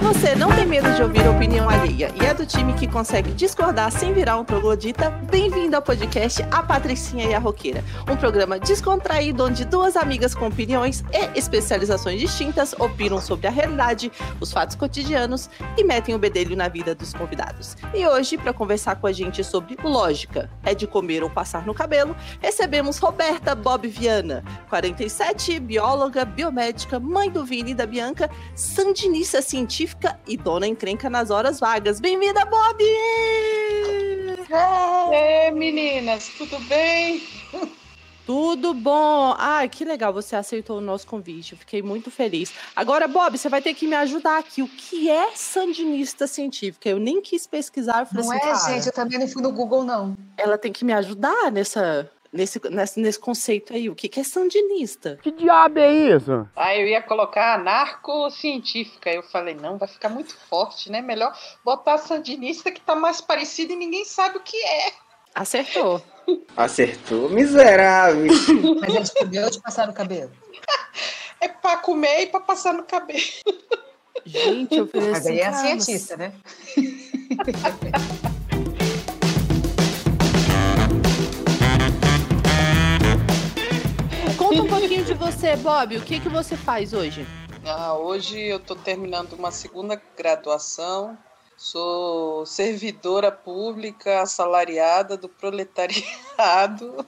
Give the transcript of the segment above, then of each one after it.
você não tem medo de ouvir a opinião alheia e é do time que consegue discordar sem virar um troglodita, bem-vindo ao podcast A Patricinha e a Roqueira, um programa descontraído onde duas amigas com opiniões e especializações distintas opinam sobre a realidade, os fatos cotidianos e metem o bedelho na vida dos convidados. E hoje, para conversar com a gente sobre lógica, é de comer ou passar no cabelo, recebemos Roberta Bob Viana, 47, bióloga, biomédica, mãe do Vini e da Bianca, sandinista científica e dona encrenca nas horas vagas. Bem-vinda, Bob! É, meninas, tudo bem? Tudo bom. Ai, que legal, você aceitou o nosso convite. Eu fiquei muito feliz. Agora, Bob, você vai ter que me ajudar aqui. O que é sandinista científica? Eu nem quis pesquisar. não assim, é, cara, gente, eu também não fui no Google, não. Ela tem que me ajudar nessa, nesse, nesse, nesse conceito aí. O que, que é sandinista? Que diabo é isso? Ah, eu ia colocar anarco-científica. Eu falei, não, vai ficar muito forte, né? Melhor botar sandinista que tá mais parecido e ninguém sabe o que é. Acertou. Acertou, miserável. Mas é de comer ou de passar no cabelo? É pra comer e pra passar no cabelo. Gente, eu falei Mas aí é a cientista, né? pouquinho de você, Bob. O que, que você faz hoje? Ah, hoje eu estou terminando uma segunda graduação. Sou servidora pública assalariada do proletariado.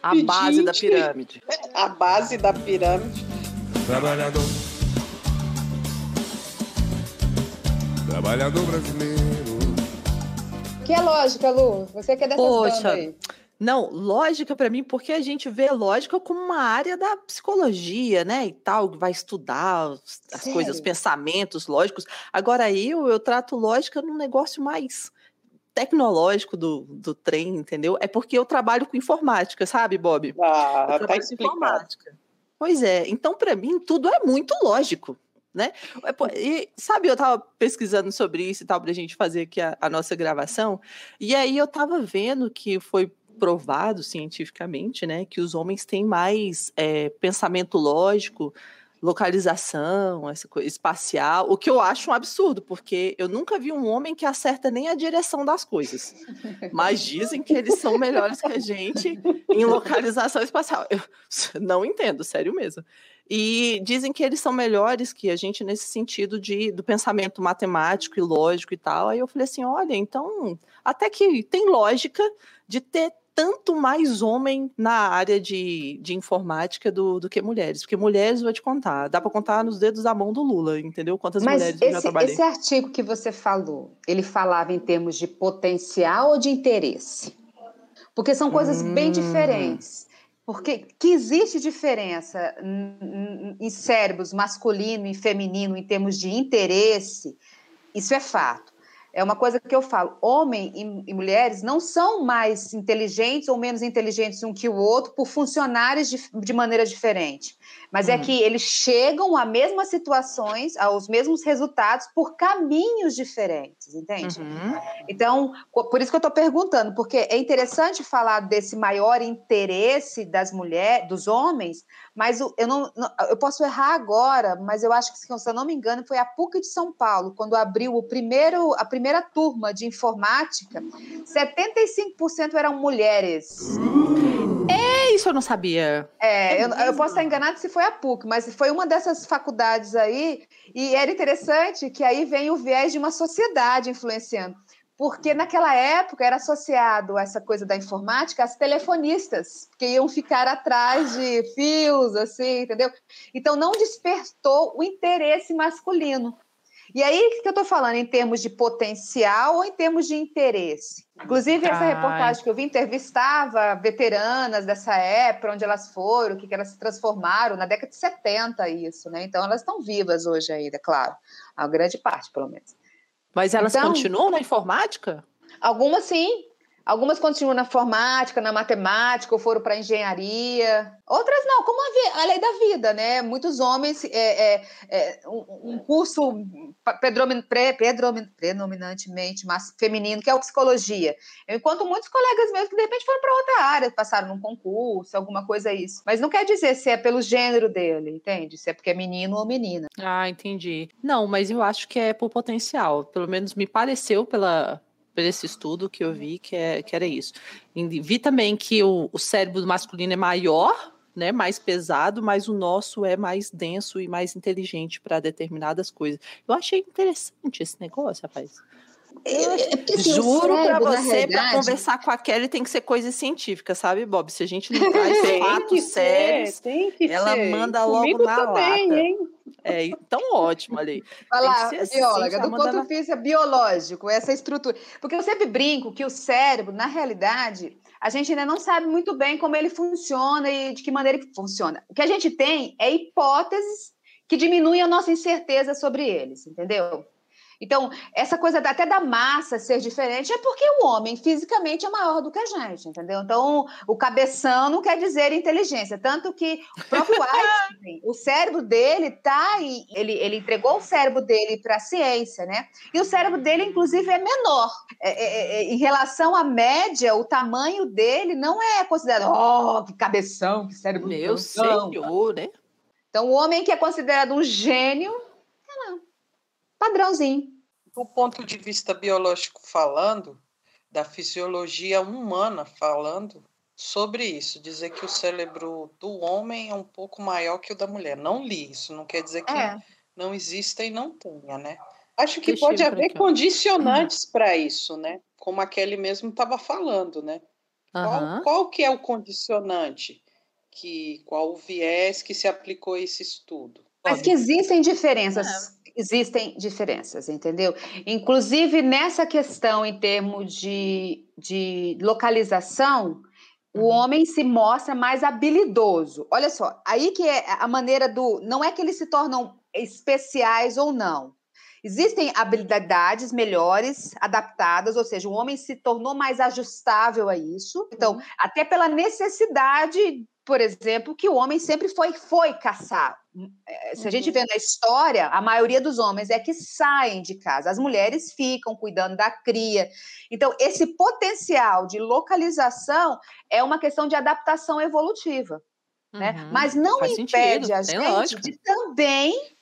A base da pirâmide. A base da pirâmide. Trabalhador. Trabalhador brasileiro. Que é lógica, Lu? Você que é dessa Poxa, aí. Não, lógica para mim, porque a gente vê lógica como uma área da psicologia, né? E tal, vai estudar as Sério? coisas, os pensamentos lógicos. Agora eu, eu trato lógica num negócio mais tecnológico do, do trem, entendeu? É porque eu trabalho com informática, sabe, Bob? Ah, eu trabalho tá com informática. Pois é, então para mim tudo é muito lógico. Né? É, e, sabe, eu estava pesquisando sobre isso e tal, para a gente fazer aqui a, a, nossa gravação, e aí eu estava vendo que foi provado cientificamente, né, que os homens têm mais é, pensamento lógico, localização, essa coisa espacial, o que eu acho um absurdo, porque eu nunca vi um homem que acerta nem a direção das coisas. Mas dizem que eles são melhores que a gente em localização espacial. Eu não entendo, sério mesmo. E dizem que eles são melhores que a gente nesse sentido de, do pensamento matemático e lógico e tal. Aí eu falei assim: olha, então até que tem lógica de ter tanto mais homem na área de, de informática do, do que mulheres. Porque mulheres, vou te contar, dá para contar nos dedos da mão do Lula, entendeu? Quantas Mas mulheres esse, eu já trabalhei. esse artigo que você falou, ele falava em termos de potencial ou de interesse? Porque são coisas hum. bem diferentes. Porque que existe diferença em cérebros masculino e feminino em termos de interesse, isso é fato. É uma coisa que eu falo: homem e, e, mulheres não são mais inteligentes ou menos inteligentes um que o outro por funcionários de, de maneira diferente. Mas uhum. é que eles chegam a mesmas situações, aos mesmos resultados por caminhos diferentes, entende? Uhum. Então, por isso que eu estou perguntando, porque é interessante falar desse maior interesse das mulheres, dos homens, mas eu não, eu posso errar agora, mas eu acho que se eu não me engano foi a PUC de São Paulo quando abriu o primeiro a primeira turma de informática, 75% eram mulheres. É isso eu não sabia. É, é eu, eu, posso estar enganado se foi a PUC, mas foi uma dessas faculdades aí e era interessante que aí vem o viés de uma sociedade influenciando porque naquela época era associado a essa coisa da informática as telefonistas, que iam ficar atrás de fios, assim, entendeu? Então não despertou o interesse masculino. E aí, o que eu estou falando em termos de potencial ou em termos de interesse? Inclusive, essa reportagem que eu vi entrevistava veteranas dessa época, onde elas foram, o que, que elas se transformaram, na década de 70, isso, né? Então, elas estão vivas hoje ainda, claro. A grande parte, pelo menos. Mas elas então, continuam na informática? Algumas sim. Algumas continuam na informática, na matemática, ou foram para engenharia. Outras não, como a, a lei da vida, né? Muitos homens, é, é, é, um, um curso predominantemente mas feminino, que é o psicologia. Enquanto muitos colegas meus que de repente foram para outra área, passaram num concurso, alguma coisa isso. Mas não quer dizer se é pelo gênero dele, entende? Se é porque é menino ou menina. Ah, entendi. Não, mas eu acho que é por potencial. Pelo menos me pareceu pela, por esse estudo que eu vi que, é, que era isso. E vi também que o, o cérebro masculino é maior, né, mais pesado, mas o nosso é mais denso e mais inteligente para determinadas coisas. Eu achei interessante esse negócio, rapaz. É porque, assim, Juro para você, para conversar com a Kelly tem que ser coisa científica, sabe, Bob? Se a gente não que fatos sérios, ela ser. manda logo Comigo na também, lata. hein? É então ótimo ali. Vai lá, assim, bióloga, do ponto de vista biológico, essa estrutura. Porque eu sempre brinco que o cérebro, na realidade, a gente ainda não sabe muito bem como ele funciona e de que maneira ele funciona. O que a gente tem é hipóteses que diminuem a nossa incerteza sobre eles, entendeu? Então, essa coisa até da massa ser diferente é porque o homem fisicamente é maior do que a gente, entendeu? Então, o cabeção não quer dizer inteligência. Tanto que o próprio Einstein, o cérebro dele tá em, ele, ele entregou o cérebro dele para a ciência, né? E o cérebro dele, inclusive, é menor. É, é, é, em relação à média, o tamanho dele não é considerado, oh, que cabeção, que cérebro Meu grandão." senhor, né? Então, o homem que é considerado um gênio, é padrãozinho. Do ponto de vista biológico falando, da fisiologia humana falando, sobre isso, dizer que o cérebro do homem é um pouco maior que o da mulher. Não li isso, não quer dizer que É. não exista e não tenha, né? Acho que Deixa pode haver condicionantes para isso, né? Como a Kelly mesmo estava falando, né? Aham. Qual, qual que é o condicionante? Que, qual o viés que se aplicou a esse estudo? Mas que existem diferenças. Existem diferenças, entendeu? Inclusive, nessa questão em termos de, de localização, o Uhum. homem se mostra mais habilidoso. Olha só, aí que é a maneira do. Não é que eles se tornam especiais ou não. Existem habilidades melhores, adaptadas, ou seja, o homem se tornou mais ajustável a isso. Então, até pela necessidade, por exemplo, que o homem sempre foi, foi caçar. Eh, Se a gente Uhum. vê na história, a maioria dos homens é que saem de casa, as mulheres ficam cuidando da cria. Então, esse potencial de localização é uma questão de adaptação evolutiva né? Uhum. Mas não impede sentido, a gente lógica. de também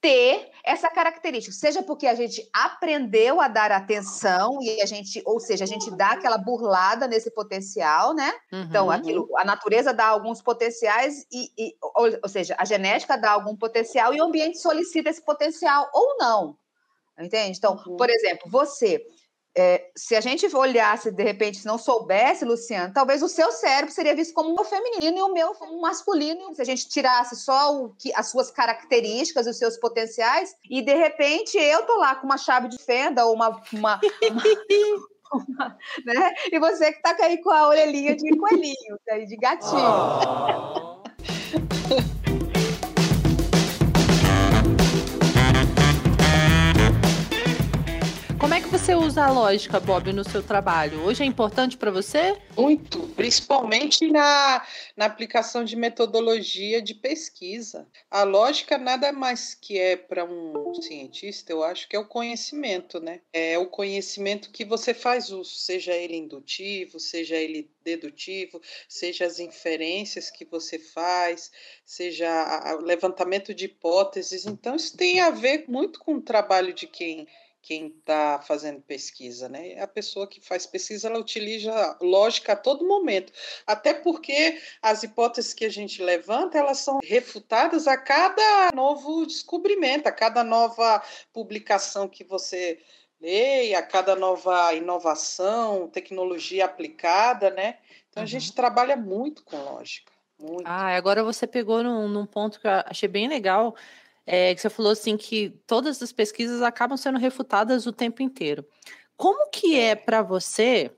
ter essa característica, seja porque a gente aprendeu a dar atenção e a gente, ou seja, a gente dá aquela burlada nesse potencial, né? Então, Uhum. aquilo, a natureza dá alguns potenciais e, e- ou, ou seja, a genética dá algum potencial e o ambiente solicita esse potencial ou não. Entende? Então, Uhum. por exemplo, você é, se a gente olhasse, de repente, se não soubesse, Luciano, talvez o seu cérebro seria visto como o feminino e o meu como o masculino. Se a gente tirasse só o que, as suas características, os seus potenciais, e de repente eu tô lá com uma chave de fenda ou uma. uma, uma- né? E você que tá aí com a orelhinha de coelhinho, de gatinho. Como você usa a lógica, Bob, no seu trabalho? Hoje é importante para você? Muito, principalmente na, na aplicação de metodologia de pesquisa. A lógica nada mais que é para um cientista, eu acho que é o conhecimento, né? É o conhecimento que você faz uso, seja ele indutivo, seja ele dedutivo, seja as inferências que você faz, seja o levantamento de hipóteses. Então, isso tem a ver muito com o trabalho de quem quem está fazendo pesquisa, né? A pessoa que faz pesquisa, ela utiliza lógica a todo momento, até porque as hipóteses que a gente levanta, elas são refutadas a cada novo descobrimento, a cada nova publicação que você lê, a cada nova inovação, tecnologia aplicada, né? Então a Uhum. gente trabalha muito com lógica, muito. Ah, agora você pegou num, num ponto que eu achei bem legal, é, que você falou assim que todas as pesquisas acabam sendo refutadas o tempo inteiro. Como que é para você,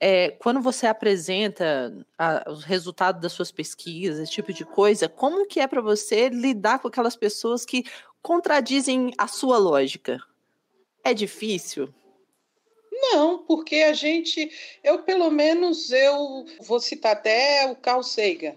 é, quando você apresenta a- os resultados das suas pesquisas, esse tipo de coisa, como que é para você lidar com aquelas pessoas que contradizem a sua lógica? É difícil? Não, porque a gente, eu pelo menos eu vou citar até o Carl Sagan.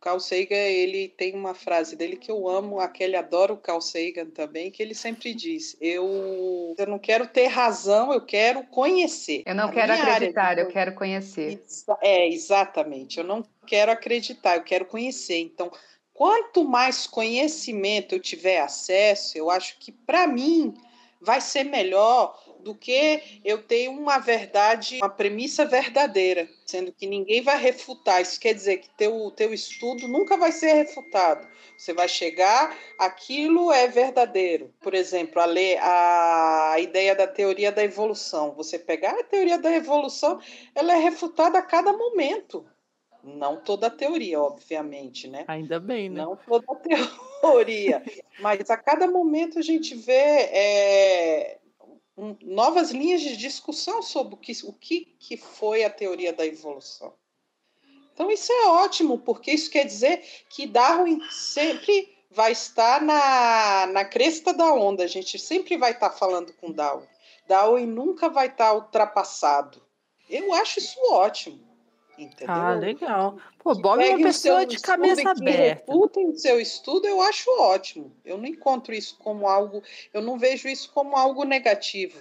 O Carl Sagan, ele tem uma frase dele que eu amo, aquele adora o Carl Sagan também, que ele sempre diz: eu, eu não quero ter razão, eu quero conhecer. Eu não A quero área acreditar, eu quero conhecer. É, exatamente. Eu não quero acreditar, eu quero conhecer. Então, quanto mais conhecimento eu tiver acesso, eu acho que para mim vai ser melhor do que eu ter uma verdade, uma premissa verdadeira, sendo que ninguém vai refutar. Isso quer dizer que teu teu estudo nunca vai ser refutado. Você vai chegar, aquilo é verdadeiro. Por exemplo, a, lei, a ideia da teoria da evolução. Você pegar a teoria da evolução, ela é refutada a cada momento. Não toda a teoria, obviamente, né? Ainda bem, né? Não toda a teoria, mas a cada momento a gente vê é, novas linhas de discussão sobre o, que, o que, que foi a teoria da evolução. Então, isso é ótimo, porque isso quer dizer que Darwin sempre vai estar na, na cresta da onda, a gente sempre vai estar falando com Darwin. Darwin nunca vai estar ultrapassado. Eu acho isso ótimo. Entendeu? Ah, legal. Pô, Bob é uma pessoa de cabeça aberta. refutem o seu estudo, eu acho ótimo. Eu não encontro isso como algo, eu não vejo isso como algo negativo.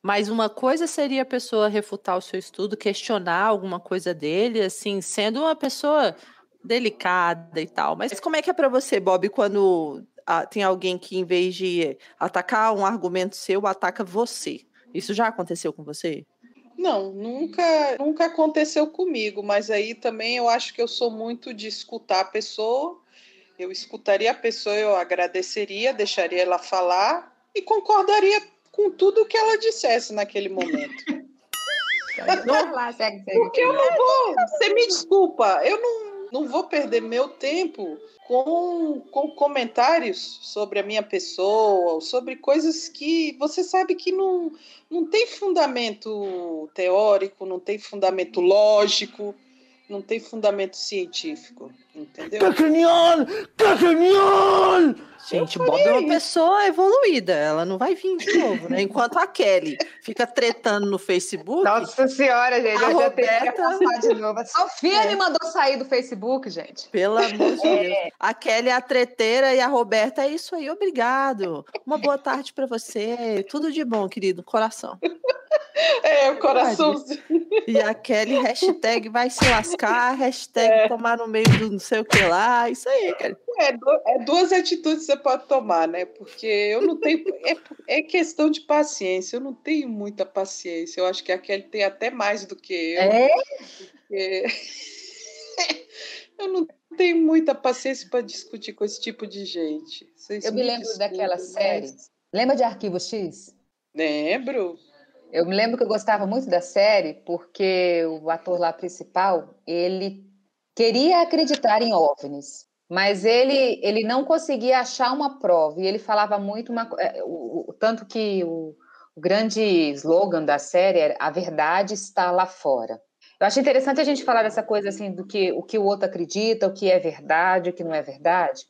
Mas uma coisa seria a pessoa refutar o seu estudo, questionar alguma coisa dele, assim, sendo uma pessoa delicada e tal. Mas como é que é para você, Bob, quando ah, tem alguém que, em vez de atacar um argumento seu, ataca você? Isso já aconteceu com você? Não, nunca, nunca aconteceu comigo, mas aí também eu acho que eu sou muito de escutar a pessoa. Eu escutaria a pessoa, eu agradeceria, deixaria ela falar e concordaria com tudo que ela dissesse naquele momento. Porque eu não vou, você me desculpa, eu não, não vou perder meu tempo com, com comentários sobre a minha pessoa, sobre coisas que você sabe que não, não tem fundamento teórico, não tem fundamento lógico, não tem fundamento científico, entendeu? Cacanhol! Cacanhol! Gente, Bob é uma pessoa evoluída, ela não vai vir de novo, né? Enquanto a Kelly fica tretando no Facebook, Nossa senhora, gente, A eu já Roberta- passar de novo. A Sofia É. me mandou sair do Facebook, gente. Pelo amor de Deus. A Kelly é a treteira e a Roberta é isso aí, obrigado. Uma boa tarde para você. Tudo de bom, querido, coração. É, o coração. E a Kelly, hashtag vai se lascar, hashtag tomar no meio do não sei o que lá. Isso aí, Kelly. É, é duas atitudes você pode tomar, né? Porque eu não tenho. É, é questão de paciência. Eu não tenho muita paciência. Eu acho que a Kelly tem até mais do que eu. É? porque eu não tenho muita paciência para discutir com esse tipo de gente. Vocês Eu me lembro desculpem, daquela mas- série. Lembra de Arquivo X? Lembro. Eu me lembro que eu gostava muito da série porque o ator lá principal, ele queria acreditar em OVNIs, mas ele, ele não conseguia achar uma prova e ele falava muito uma, é, o, o- tanto que o, o grande slogan da série era a verdade está lá fora. Eu acho interessante a gente falar dessa coisa assim do que o que o outro acredita, o que é verdade, o que não é verdade.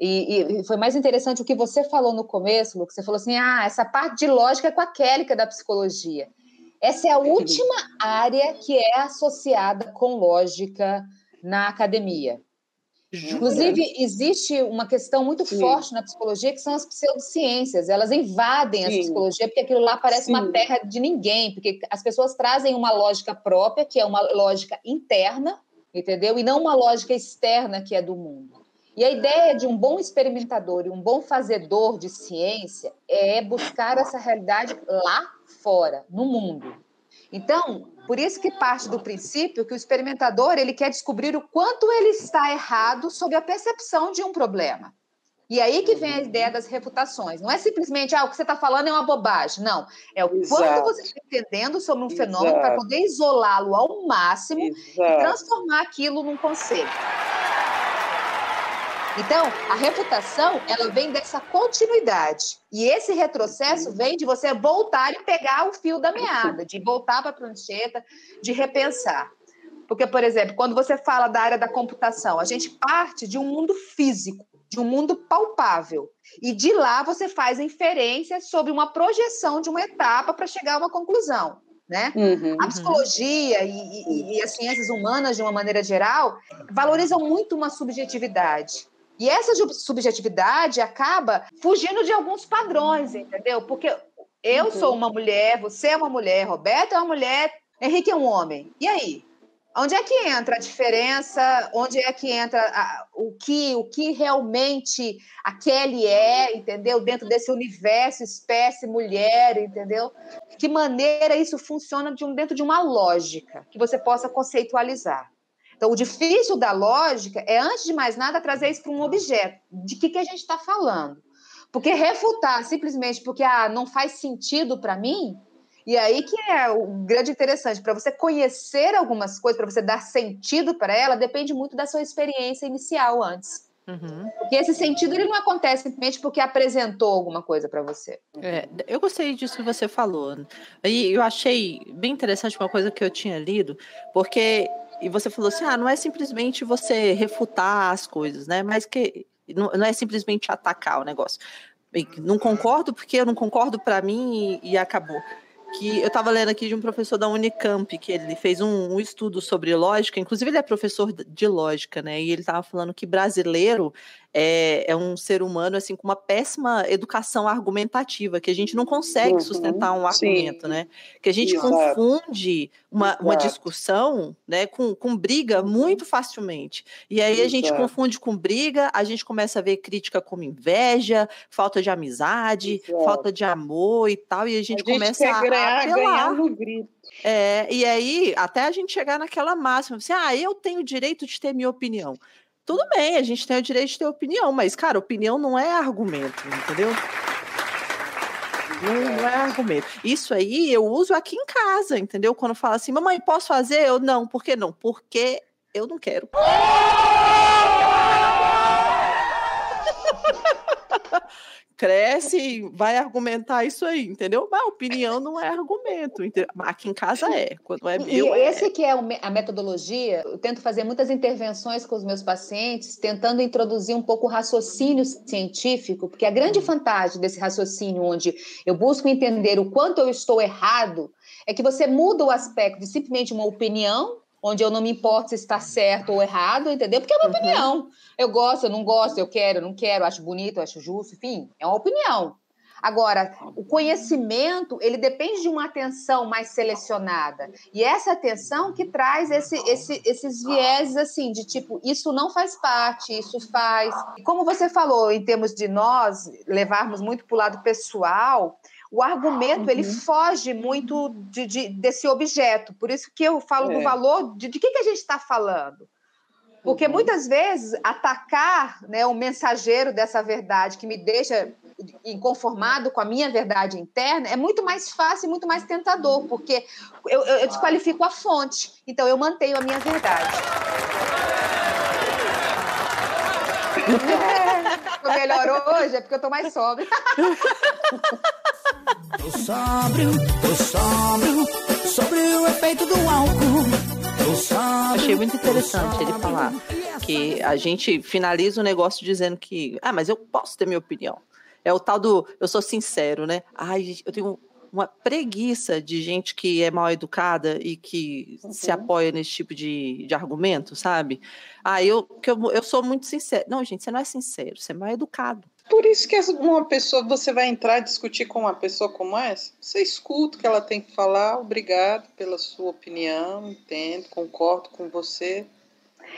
E, e- foi mais interessante o que você falou no começo, Lu, que você falou assim: ah, essa parte de lógica é com a é da psicologia. Essa é a última área que é associada com lógica na academia. Inclusive, existe uma questão muito Sim. forte na psicologia, que são as pseudociências. Elas invadem a Sim. psicologia, porque aquilo lá parece uma Sim. terra de ninguém, porque as pessoas trazem uma lógica própria, que é uma lógica interna, entendeu? E não uma lógica externa, que é do mundo. E a ideia de um bom experimentador e um bom fazedor de ciência é buscar essa realidade lá fora, no mundo. Então, por isso que parte do princípio que o experimentador ele quer descobrir o quanto ele está errado sobre a percepção de um problema. E aí que vem a ideia das refutações. Não é simplesmente, ah, o que você está falando é uma bobagem. Não. É o quanto Exato. você está entendendo sobre um fenômeno para poder isolá-lo ao máximo e Exato. transformar aquilo num conceito. Então, a reputação, ela vem dessa continuidade. E esse retrocesso vem de você voltar e pegar o fio da meada, de voltar para a prancheta, de repensar. Porque, por exemplo, quando você fala da área da computação, a gente parte de um mundo físico, de um mundo palpável. E de lá você faz inferências sobre uma projeção de uma etapa para chegar a uma conclusão. né? Uhum. A psicologia e, e- e as ciências humanas, de uma maneira geral, valorizam muito uma subjetividade. E essa subjetividade acaba fugindo de alguns padrões, entendeu? Porque eu Uhum. sou uma mulher, você é uma mulher, Roberto é uma mulher, Henrique é um homem. E aí? Onde é que entra a diferença? Onde é que entra a- o, que, o que realmente a Kelly é, entendeu? Dentro desse universo, espécie, mulher, entendeu? Que maneira isso funciona de um- dentro de uma lógica que você possa conceitualizar. Então, o difícil da lógica é, antes de mais nada, trazer isso para um objeto. De que, que a gente está falando? Porque refutar simplesmente porque ah, não faz sentido para mim, e aí que é o grande interessante, para você conhecer algumas coisas, para você dar sentido para ela, depende muito da sua experiência inicial antes. Uhum. Porque esse sentido ele não acontece simplesmente porque apresentou alguma coisa para você. É, eu gostei disso que você falou. E eu achei bem interessante uma coisa que eu tinha lido, porque e você falou assim: ah, não é simplesmente você refutar as coisas, né? Mas que não, não é simplesmente atacar o negócio. Bem, não concordo porque eu não concordo para mim e, e acabou. Que eu estava lendo aqui de um professor da Unicamp, que ele fez um, um estudo sobre lógica, inclusive ele é professor de lógica, né? E ele estava falando que brasileiro é, é um ser humano assim com uma péssima educação argumentativa, que a gente não consegue Uhum, sustentar um sim. argumento, né? Que a gente Exato. confunde uma, uma Exato. discussão né, com, com briga muito facilmente. E aí a gente Exato. confunde com briga, a gente começa a ver crítica como inveja, falta de amizade, Exato. falta de amor e tal, e a gente, começa a, ganhar, a ganhar apelar. no grito. É, e aí, até a gente chegar naquela máxima, assim, ah, eu tenho o direito de ter minha opinião. Tudo bem, a gente tem o direito de ter opinião, mas, cara, opinião não é argumento, entendeu? Não, não é argumento. Isso aí eu uso aqui em casa, entendeu? Quando fala assim, mamãe, posso fazer? Eu não, por que não? Porque eu não quero. Cresce e vai argumentar isso aí, entendeu? Mas opinião não é argumento. entendeu? Aqui em casa é. Quando é E meu, é. esse que é o me- a metodologia, eu tento fazer muitas intervenções com os meus pacientes, tentando introduzir um pouco o raciocínio científico, porque a grande vantagem desse raciocínio, onde eu busco entender o quanto eu estou errado, é que você muda o aspecto de simplesmente uma opinião, onde eu não me importo se está certo ou errado, entendeu? Porque é uma Uhum. opinião. Eu gosto, eu não gosto, eu quero, eu não quero, eu acho bonito, eu acho justo, enfim, é uma opinião. Agora, o conhecimento, ele depende de uma atenção mais selecionada. E essa atenção que traz esse, esse, esses vieses, assim, de tipo, isso não faz parte, isso faz. E como você falou, em termos de nós levarmos muito para o lado pessoal, o argumento, ele foge muito de, de- desse objeto. Por isso que eu falo do É. valor de, de que, que a gente está falando. Porque Uhum. muitas vezes atacar né, o mensageiro dessa verdade que me deixa inconformado com a minha verdade interna é muito mais fácil e muito mais tentador, porque eu, eu- eu desqualifico a fonte, então eu mantenho a minha verdade. Tô melhor hoje, é porque eu tô mais sóbria. Tô sóbrio, tô sóbrio, sobre o efeito do álcool. Tô sóbrio. Achei muito interessante ele falar que a gente finaliza o negócio dizendo que, ah, mas eu posso ter minha opinião. É o tal do eu sou sincero, né? Ai, eu tenho uma preguiça de gente que é mal educada e que se Uhum. apoia nesse tipo de, de argumento, sabe? Ah, eu, que eu, eu sou muito sincero. Não, gente, você não é sincero, você é mal educado. Por isso que uma pessoa, você vai entrar e discutir com uma pessoa como essa, você escuta o que ela tem que falar, obrigado pela sua opinião, entendo, concordo com você.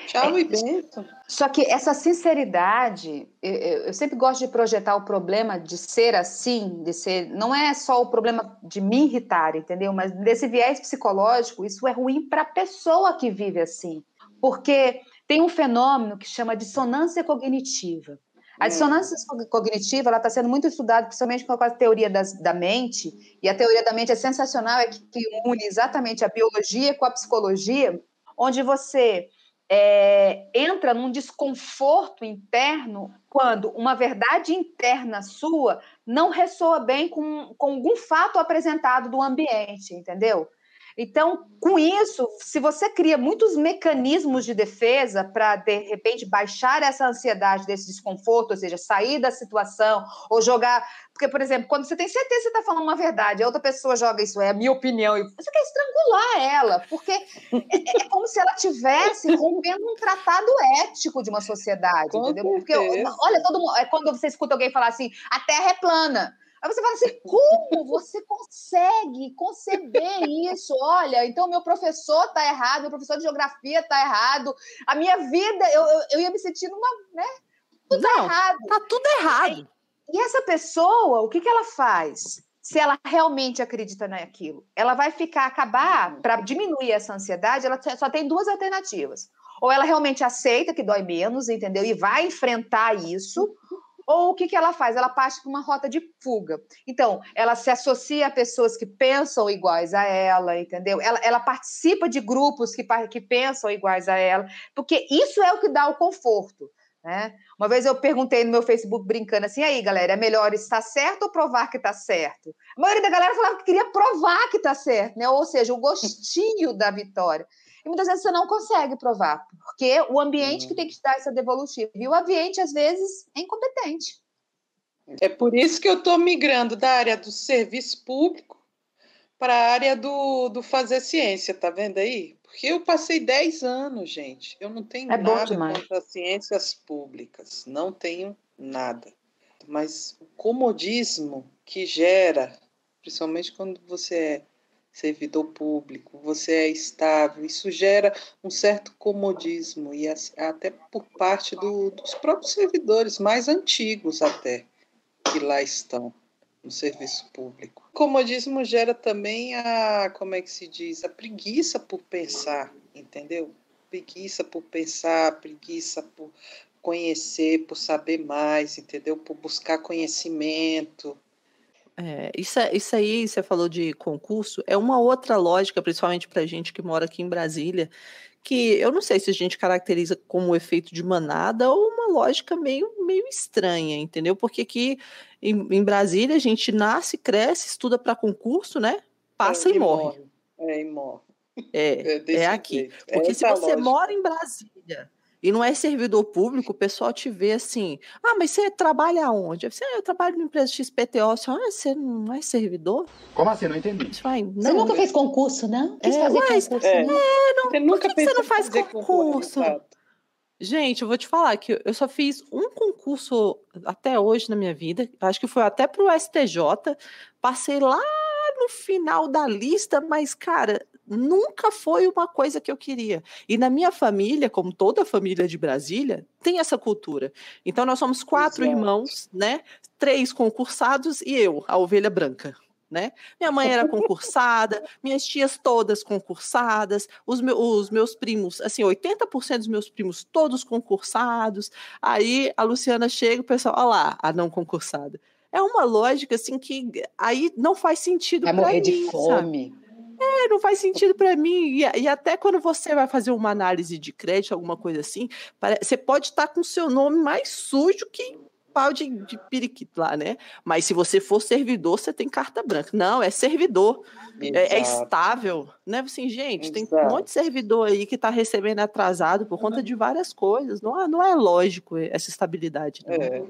Tchau É, e bento. Só que essa sinceridade, eu, eu- eu sempre gosto de projetar o problema de ser assim, de ser. Não é só o problema de me irritar, entendeu? Mas desse viés psicológico, isso é ruim para a pessoa que vive assim. Porque tem um fenômeno que chama dissonância cognitiva. A dissonância co- cognitiva está sendo muito estudada, principalmente com a teoria das- da mente, e a teoria da mente é sensacional, é que, que une exatamente a biologia com a psicologia, onde você é, entra num desconforto interno quando uma verdade interna sua não ressoa bem com, com algum fato apresentado do ambiente, entendeu? Então, com isso, se você cria muitos mecanismos de defesa para, de repente, baixar essa ansiedade desse desconforto, ou seja, sair da situação, ou jogar. Porque, por exemplo, quando você tem certeza que você está falando uma verdade, a outra pessoa joga isso, é a minha opinião, e você quer estrangular ela, porque é, é como se ela tivesse rompendo um tratado ético de uma sociedade, Com entendeu? Porque, olha, todo mundo. É quando você escuta alguém falar assim, a terra é plana. Aí você fala assim, como você consegue conceber isso? Olha, então meu professor está errado, meu professor de geografia está errado, a minha vida, eu, eu, eu ia me sentir numa, né? Tudo tá Não, errado. Tá tudo errado. E essa pessoa, o que, que ela faz? Se ela realmente acredita naquilo, ela vai ficar, acabar, para diminuir essa ansiedade, ela só tem duas alternativas. Ou ela realmente aceita que dói menos, entendeu? E vai enfrentar isso, ou o que, que ela faz? Ela parte para uma rota de fuga. Então, ela se associa a pessoas que pensam iguais a ela, entendeu? Ela, ela participa de grupos que, que pensam iguais a ela, porque isso é o que dá o conforto. Né? Uma vez eu perguntei no meu Facebook brincando assim, aí galera, é melhor estar certo ou provar que está certo? A maioria da galera falava que queria provar que está certo, né? ou seja, o gostinho da vitória. E muitas vezes você não consegue provar, porque o ambiente que tem que te dar essa devolutiva. E o ambiente, às vezes, é incompetente. É por isso que eu estou migrando da área do serviço público para a área do, do fazer ciência, tá vendo aí? Porque eu passei 10 anos, gente. Eu não tenho É nada contra as ciências públicas. Não tenho nada. Mas o comodismo que gera, principalmente quando você é servidor público, você é estável, isso gera um certo comodismo, e até por parte do- dos próprios servidores mais antigos até que lá estão no serviço público. O comodismo gera também a, como é que se diz, a preguiça por pensar, entendeu? Preguiça por pensar, preguiça por conhecer, por saber mais, entendeu? Por buscar conhecimento. É, isso, é- isso aí, você falou de concurso, é uma outra lógica, principalmente para gente que mora aqui em Brasília, que eu não sei se a gente caracteriza como efeito de manada ou uma lógica meio, meio estranha, entendeu? Porque aqui em, em Brasília a gente nasce, cresce, estuda para concurso, né? Passa É, e morre. É, e morre. É, É, é aqui. Porque se é a você lógica. mora em Brasília e não é servidor público, o pessoal te vê assim: ah, mas você trabalha onde? Você, ah, eu trabalho numa empresa XPTO. Você, ah, você não é servidor? Como assim? Não entendi. Você vai, Você não, nunca fez concurso, não? Quis É, fazer mas- concurso, é. não? Você nunca que que você não faz concurso? exato. Gente, eu vou te falar que eu só fiz um concurso até hoje na minha vida. Acho que foi até para o STJ. Passei lá no final da lista, mas, cara, nunca foi uma coisa que eu queria. E na minha família, como toda família de Brasília, tem essa cultura. Então, nós somos quatro Exato. irmãos, né? Três concursados e eu, a ovelha branca. Né? Minha mãe era concursada, minhas tias todas concursadas, os, os meus primos, assim, 80% dos meus primos todos concursados. Aí a Luciana chega e o pessoal, olha lá, a não concursada. É uma lógica assim que aí não faz sentido Vai para morrer mim, de sabe? É, não faz sentido para mim. E, e até quando você vai fazer uma análise de crédito, alguma coisa assim, pare- você pode estar com o seu nome mais sujo que pau de, de periquito lá, né? Mas se você for servidor, você tem carta branca. Não, é servidor. É, é Exato. estável, né? Assim, gente, tem um Exato. monte de servidor aí que está recebendo atrasado por conta de várias coisas. Não, é- não é lógico essa estabilidade. não. É,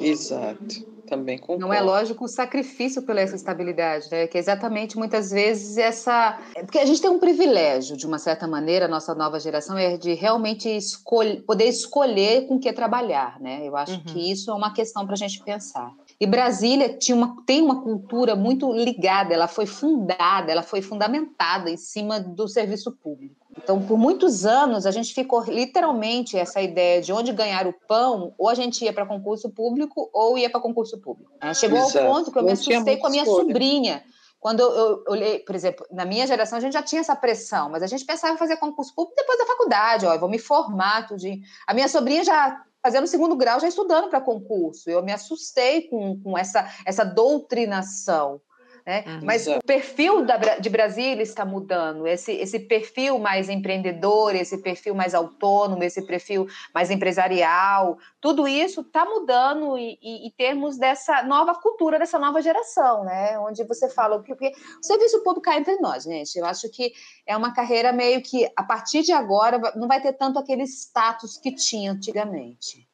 exato. Também concordo. Não é lógico o sacrifício pela essa estabilidade, né? Que é exatamente muitas vezes essa. é Porque a gente tem um privilégio, de uma certa maneira, a nossa nova geração, é de realmente escolher, poder escolher com que trabalhar, né? Eu acho Uhum. que isso é uma questão para a gente pensar. E Brasília tinha uma, tem uma cultura muito ligada, ela foi fundada, ela foi fundamentada em cima do serviço público. Então, por muitos anos, a gente ficou literalmente essa ideia de onde ganhar o pão, ou a gente ia para concurso público ou ia para concurso público. né? Chegou Exato. ao ponto que eu me Não assustei com a minha escolha. sobrinha. Quando eu, eu olhei, por exemplo, na minha geração a gente já tinha essa pressão, mas a gente pensava em fazer concurso público depois da faculdade, ó, eu vou me formar, tudinho. A minha sobrinha já fazendo segundo grau, já estudando para concurso. Eu me assustei com, com essa, essa doutrinação. Né? Uhum. Mas Exato. o perfil da de Brasília está mudando. Esse, esse perfil mais empreendedor, esse perfil mais autônomo, esse perfil mais empresarial, tudo isso está mudando e- e- em termos dessa nova cultura, dessa nova geração, né? Onde você fala, porque, porque o serviço público cá entre nós, gente. Eu acho que é uma carreira meio que, a partir de agora, não vai ter tanto aquele status que tinha antigamente.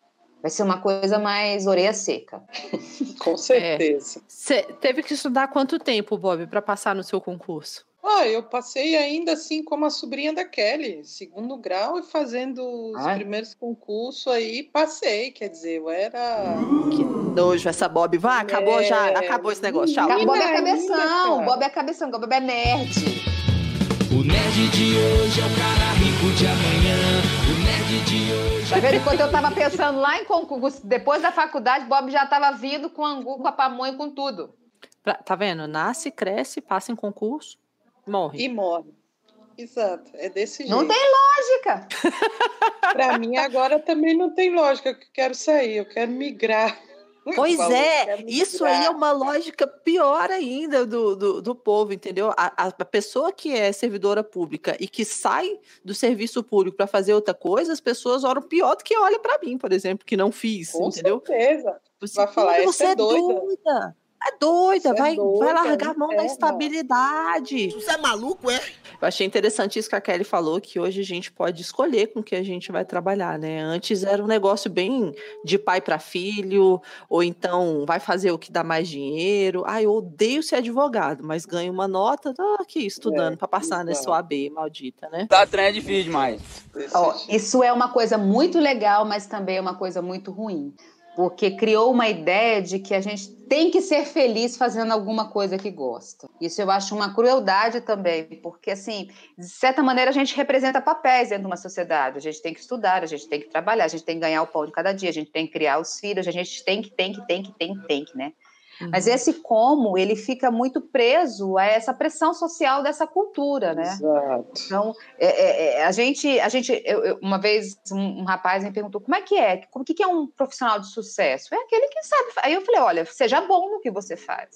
Vai ser uma coisa mais orelha seca. Com certeza. Você teve que estudar quanto tempo, Bob, para passar no seu concurso? Ah, eu passei ainda assim como a sobrinha da Kelly, segundo grau e fazendo os Ah. primeiros concursos aí, passei, quer dizer, eu era Que nojo essa Bob. Vai, acabou já. É. Acabou esse negócio. Tchau. Bob é cabeção. Bob é cabeção, Bob é nerd. O nerd de hoje é o cara rico de amanhã. Nerd de hoje. Tá vendo? Enquanto eu tava pensando lá em concurso, depois da faculdade, Bob já tava vindo com angu, com a pamonha, com tudo. Pra- Tá vendo? Nasce, cresce, passa em concurso, morre. e morre. Exato, é desse jeito. Não tem lógica. Para mim agora também não tem lógica que eu quero sair, eu quero migrar. Pois é, quero isso aí é uma lógica pior ainda do, do, do povo, entendeu? A, a- pessoa que é servidora pública e que sai do serviço público para fazer outra coisa, as pessoas olham pior do que olha para mim, por exemplo, que não fiz, Com entendeu? certeza. Você, Vai falar, "Pô, essa você é é doida." doida. É doida, é vai, vai doida, largar a mão da inferno. estabilidade. Você é maluco, é? Eu achei interessante isso que a Kelly falou, que hoje a gente pode escolher com que a gente vai trabalhar, né? Antes era um negócio bem de pai para filho, ou então vai fazer o que dá mais dinheiro. Ah, eu odeio ser advogado, mas ganho uma nota, tô aqui estudando É, para passar nessa exato. OAB maldita, né? Tá trem é difícil demais. Isso é uma coisa muito legal, mas também é uma coisa muito ruim. Porque criou uma ideia de que a gente tem que ser feliz fazendo alguma coisa que gosta. Isso eu acho uma crueldade também, porque, assim, de certa maneira a gente representa papéis dentro de uma sociedade. A gente tem que estudar, a gente tem que trabalhar, a gente tem que ganhar o pão de cada dia, a gente tem que criar os filhos, a gente tem que, tem que, tem que, tem que, tem que, né? Mas Uhum. esse como, ele fica muito preso a essa pressão social dessa cultura, né? Exato. Então, é, é, é, a gente, a gente eu- eu- uma vez um, um rapaz me perguntou como é que é, como que que é um profissional de sucesso? É aquele que sabe. Aí eu falei, olha, seja bom no que você faz.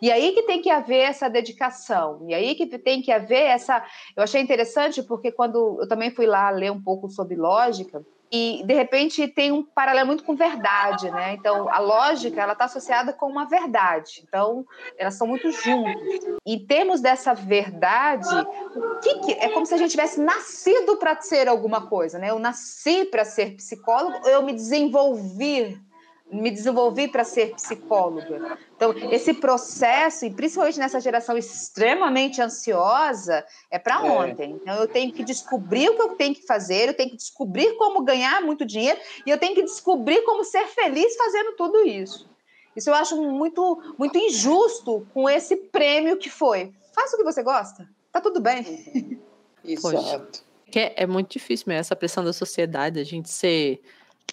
E aí que tem que haver essa dedicação. E aí que tem que haver essa. Eu achei interessante porque quando eu também fui lá ler um pouco sobre lógica e de repente tem um paralelo muito com verdade, né? Então a lógica ela está associada com uma verdade. Então elas são muito juntas. Em termos dessa verdade, o que, que- é como se a gente tivesse nascido para ser alguma coisa, né? Eu nasci para ser psicólogo, eu me desenvolvi, me desenvolvi para ser psicóloga. Então, esse processo, e principalmente nessa geração extremamente ansiosa, é para É. ontem. Então, eu tenho que descobrir o que eu tenho que fazer, eu tenho que descobrir como ganhar muito dinheiro, e eu tenho que descobrir como ser feliz fazendo tudo isso. Isso eu acho muito, muito injusto com esse prêmio que foi. Faça o que você gosta, tá tudo bem. Exato. Que é, é muito difícil mesmo, essa pressão da sociedade, a gente ser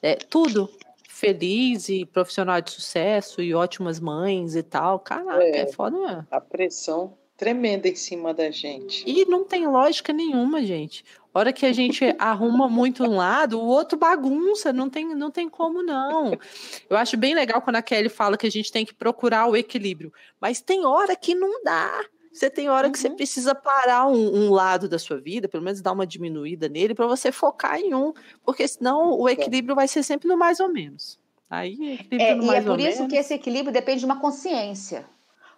é, tudo feliz e profissional de sucesso e ótimas mães e tal. Caraca, é, É. foda mesmo. A pressão tremenda em cima da gente. E não tem lógica nenhuma, gente. A hora que a gente arruma muito um lado, o outro bagunça, não tem, não tem como não. Eu acho bem legal quando a Kelly fala que a gente tem que procurar o equilíbrio, mas tem hora que não dá. Você tem hora que você Uhum. precisa parar um, um lado da sua vida, pelo menos dar uma diminuída nele, para você focar em um, porque senão o equilíbrio vai ser sempre no mais ou menos. Aí, equilíbrio É, no e é mais ou por isso menos. que esse equilíbrio depende de uma consciência.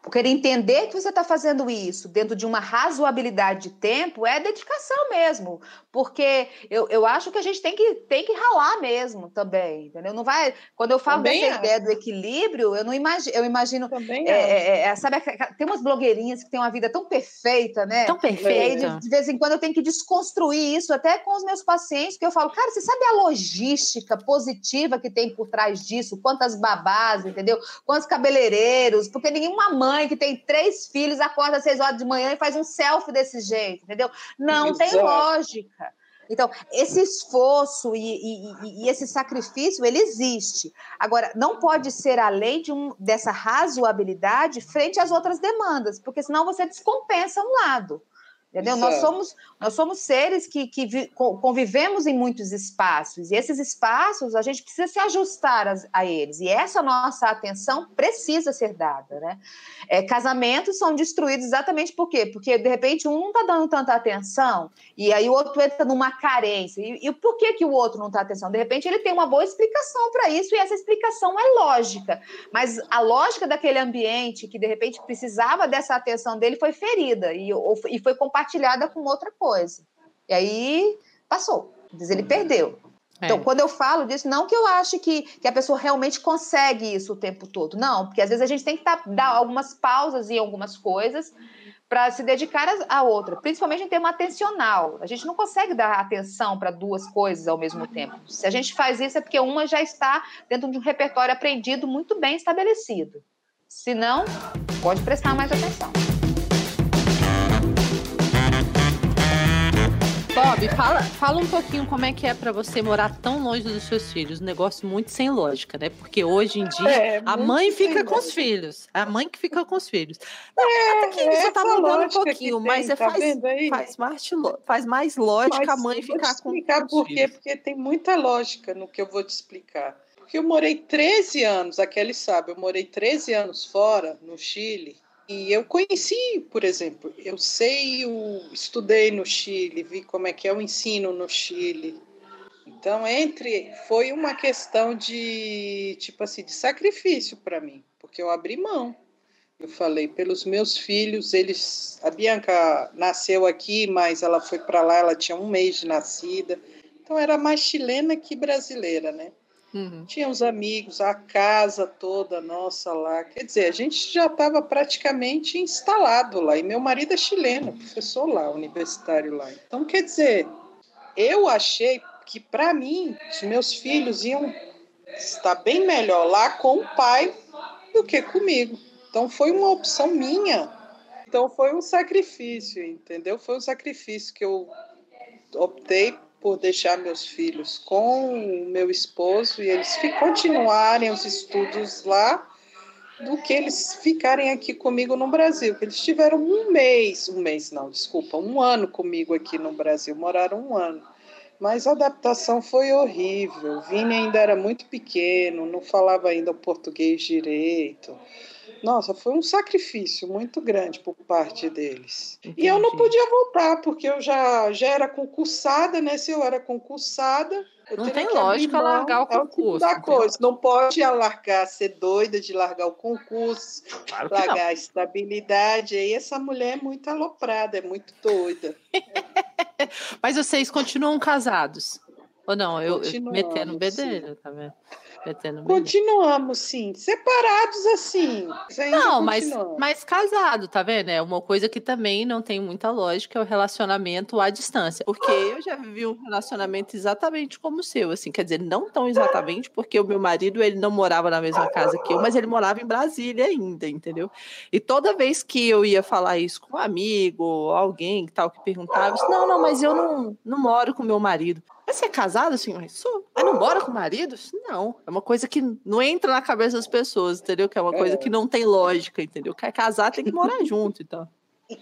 Porque entender que você está fazendo isso dentro de uma razoabilidade de tempo é dedicação mesmo. Porque eu, eu acho que a gente tem que, tem que ralar mesmo também, entendeu? Não vai. Quando eu falo Também dessa ideia do equilíbrio, eu não imagino, eu imagino. Também é, é, é, sabe, tem umas blogueirinhas que têm uma vida tão perfeita, né? Tão perfeita. de, de vez em quando, eu tenho que desconstruir isso, até com os meus pacientes, que eu falo, cara, você sabe a logística positiva que tem por trás disso? Quantas babás, entendeu? Quantos cabeleireiros? Porque nenhuma mãe que tem três filhos acorda às seis horas de manhã e faz um selfie desse jeito, entendeu? Não tem Exato. lógica. Então, esse esforço e, e- e- e esse sacrifício, ele existe. Agora, não pode ser além de um, dessa razoabilidade frente às outras demandas, porque senão você descompensa um lado. Entendeu? Nós Exato. somos, nós somos seres que, que vi- co- convivemos em muitos espaços, e esses espaços a gente precisa se ajustar as- a, eles, e essa nossa atenção precisa ser dada. Né? É, casamentos são destruídos exatamente por quê? Porque, de repente, um não está dando tanta atenção, e aí o outro entra numa carência. E, e por que, que o outro não está atenção? De repente, ele tem uma boa explicação para isso, e essa explicação é lógica. Mas a lógica daquele ambiente que de repente precisava dessa atenção dele foi ferida e, ou- e foi compartilhada com outra coisa. E aí passou. Diz, ele perdeu. Então, É. quando eu falo disso, não que eu ache que, que a pessoa realmente consegue isso o tempo todo. Não, porque às vezes a gente tem que tá- dar algumas pausas em algumas coisas para se dedicar a, a outra, principalmente em termo atencional. A gente não consegue dar atenção para duas coisas ao mesmo tempo. Se a gente faz isso, é porque uma já está dentro de um repertório aprendido muito bem estabelecido. Se não, pode prestar mais atenção. Bob, fala, fala um pouquinho como é que é pra você morar tão longe dos seus filhos. Um negócio muito sem lógica, né? Porque hoje em dia É, a mãe fica com os lógica. filhos. A mãe que fica com os filhos. Não, até que você essa tá mudando um pouquinho, tem, mas é tá faz, faz, mais, faz mais lógica Mas a mãe eu vou ficar com explicar os por quê, filhos. porque tem muita lógica no que eu vou te explicar. Porque eu morei 13 anos, a Kelly sabe, eu morei 13 anos fora, no Chile, e eu conheci, por exemplo, eu sei, eu estudei no Chile, vi como é que é o ensino no Chile. Então, entre foi uma questão de tipo assim, de sacrifício para mim, porque eu abri mão. Eu falei pelos meus filhos, eles a Bianca nasceu aqui, mas ela foi para lá, ela tinha um mês de nascida. Então era mais chilena que brasileira, né? Uhum. Tinha os amigos, a casa toda nossa lá. Quer dizer, a gente já estava praticamente instalado lá. E meu marido é chileno, professor lá, universitário lá. Então, quer dizer, eu achei que para mim, os meus filhos iam estar bem melhor lá com o pai do que comigo. Então, foi uma opção minha. Então, foi um sacrifício, entendeu? Foi um sacrifício que eu optei por deixar meus filhos com o meu esposo e eles continuarem os estudos lá do que eles ficarem aqui comigo no Brasil. Eles tiveram um mês, um mês não, desculpa, um ano comigo aqui no Brasil, moraram um ano. Mas a adaptação foi horrível. O Vini ainda era muito pequeno, não falava ainda o português direito. Nossa, foi um sacrifício muito grande por parte deles. E eu não Entendi. podia voltar, porque eu já, já era concursada, né? Se eu era concursada. eu Não tem lógica largar o É tipo concurso, da não tem coisa. Não pode largar, ser doida de largar o concurso, Claro que não. largar a estabilidade. Aí essa mulher é muito aloprada, é muito doida. Mas vocês continuam casados? Ou não? Eu, eu metendo o bedelho, tá vendo? Metendo o bedelho. Continuamos, sim. Separados assim. Não, mas, mas casado, tá vendo? É uma coisa que também não tem muita lógica, é o relacionamento à distância. Porque eu já vivi um relacionamento exatamente como o seu, assim, quer dizer, não tão exatamente, porque o meu marido, ele não morava na mesma casa que eu, mas ele morava em Brasília ainda, entendeu? E toda vez que eu ia falar isso com um amigo, alguém que tal, que perguntava, disse, não, não, mas eu não, não moro com meu marido. Mas você é casado? Eu sou. Mas não mora com o marido? Não. É uma coisa que não entra na cabeça das pessoas, entendeu? Que é uma coisa É. que não tem lógica, entendeu? Quer casar, tem que morar junto, então.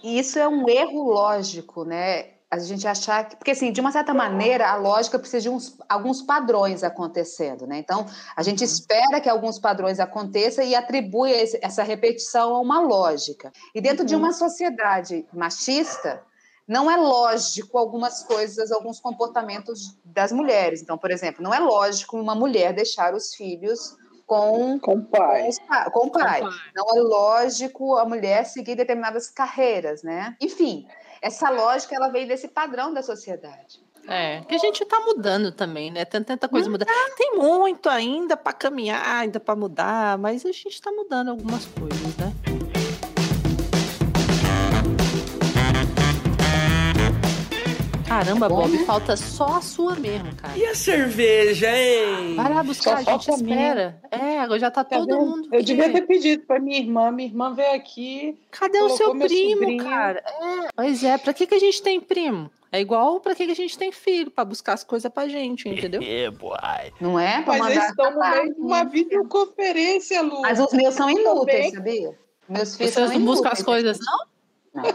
E Isso é um erro lógico, né? A gente achar que. Porque, assim, de uma certa maneira, a lógica precisa de uns, alguns padrões acontecendo, né? Então, a gente espera que alguns padrões aconteçam e atribui essa repetição a uma lógica. E dentro de uma sociedade machista, não é lógico algumas coisas, alguns comportamentos das mulheres. Então, por exemplo, não é lógico uma mulher deixar os filhos com Com o com, pai. os pa- com o pai. pai. Não é lógico a mulher seguir determinadas carreiras, né? Enfim, essa lógica ela vem desse padrão da sociedade. É, que a gente tá mudando também, né? Tem tanta coisa mudando. Tem muito ainda para caminhar, ainda para mudar, mas a gente tá mudando algumas coisas, né? Caramba, Bob, falta só a sua mesmo, cara. E a cerveja, hein? Vai lá buscar, Só a gente espera. É, agora já tá Tá todo vendo? mundo. Eu aqui. devia ter pedido para minha irmã. Minha irmã veio aqui. Cadê o seu primo, sobrinho. cara? É, pois é, pra que, que a gente tem primo? É igual pra que, que a gente tem filho, pra buscar as coisas pra gente, entendeu? É, boy. Não é? Pra Mas eles estão no pra meio de uma videoconferência, Lu. Mas os meus são inúteis, sabia? Meus filhos Vocês são não buscam as coisas, não?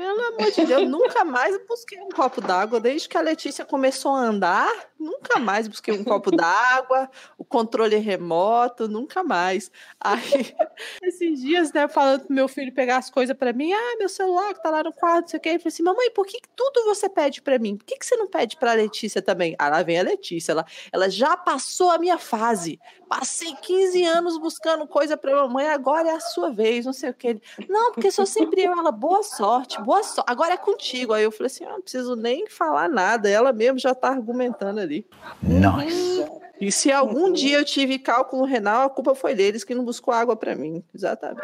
Pelo amor de Deus, nunca mais busquei um copo d'água. Desde que a Letícia começou a andar, nunca mais busquei um copo d'água, o controle remoto, nunca mais. Aí, esses dias, né, falando pro meu filho pegar as coisas para mim, ah, meu celular que tá lá no quarto, não sei o que. Ele falou assim, mamãe, por que tudo você pede para mim? Por que, que você não pede pra Letícia também? Ah, lá vem a Letícia, ela, ela já passou a minha fase. Passei 15 anos buscando coisa pra mamãe, agora é a sua vez, não sei o. Ele, não, porque sou sempre eu. Ela, boa sorte, boa sorte. Agora é contigo. Aí eu falei assim, eu não preciso nem falar nada. Ela mesmo já tá argumentando ali. Nice. E se algum dia eu tive cálculo renal, a culpa foi deles que não buscou água para mim. Exatamente.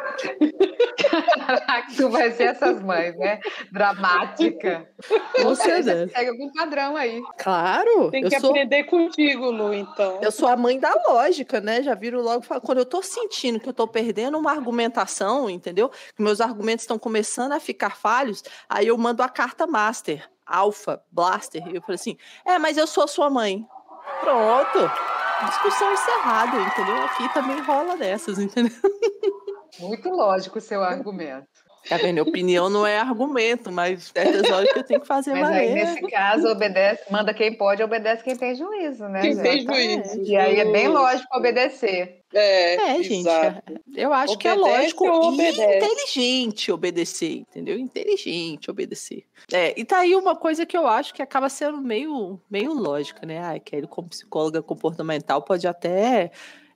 Caraca, tu vai ser essas mães, né? Dramática. Com certeza. segue algum padrão aí. Claro. Tem eu que sou, aprender contigo, Lu, então. eu sou a mãe da lógica, né? Já viram logo. Quando eu tô sentindo que eu tô perdendo uma argumentação, entendeu? Que meus argumentos estão começando a ficar falhos, aí eu mando a carta master, alfa, blaster. E eu falo assim: é, mas eu sou sua mãe. Pronto. Discussão encerrada, entendeu? Aqui também rola dessas, entendeu? Muito lógico o seu argumento. Tá vendo? Opinião não é argumento, mas certas horas que eu tenho que fazer Mas aí, valer. nesse caso, obedece, manda quem pode, obedece quem tem juízo, né? Quem tem gente? juízo. E aí é bem lógico obedecer. É, É, gente, eu acho que é Obedece lógico e obedece? inteligente obedecer, entendeu? Inteligente obedecer. É, e tá aí uma coisa que eu acho que acaba sendo meio, meio lógica, né? Ai, Kelly, como psicóloga comportamental, pode até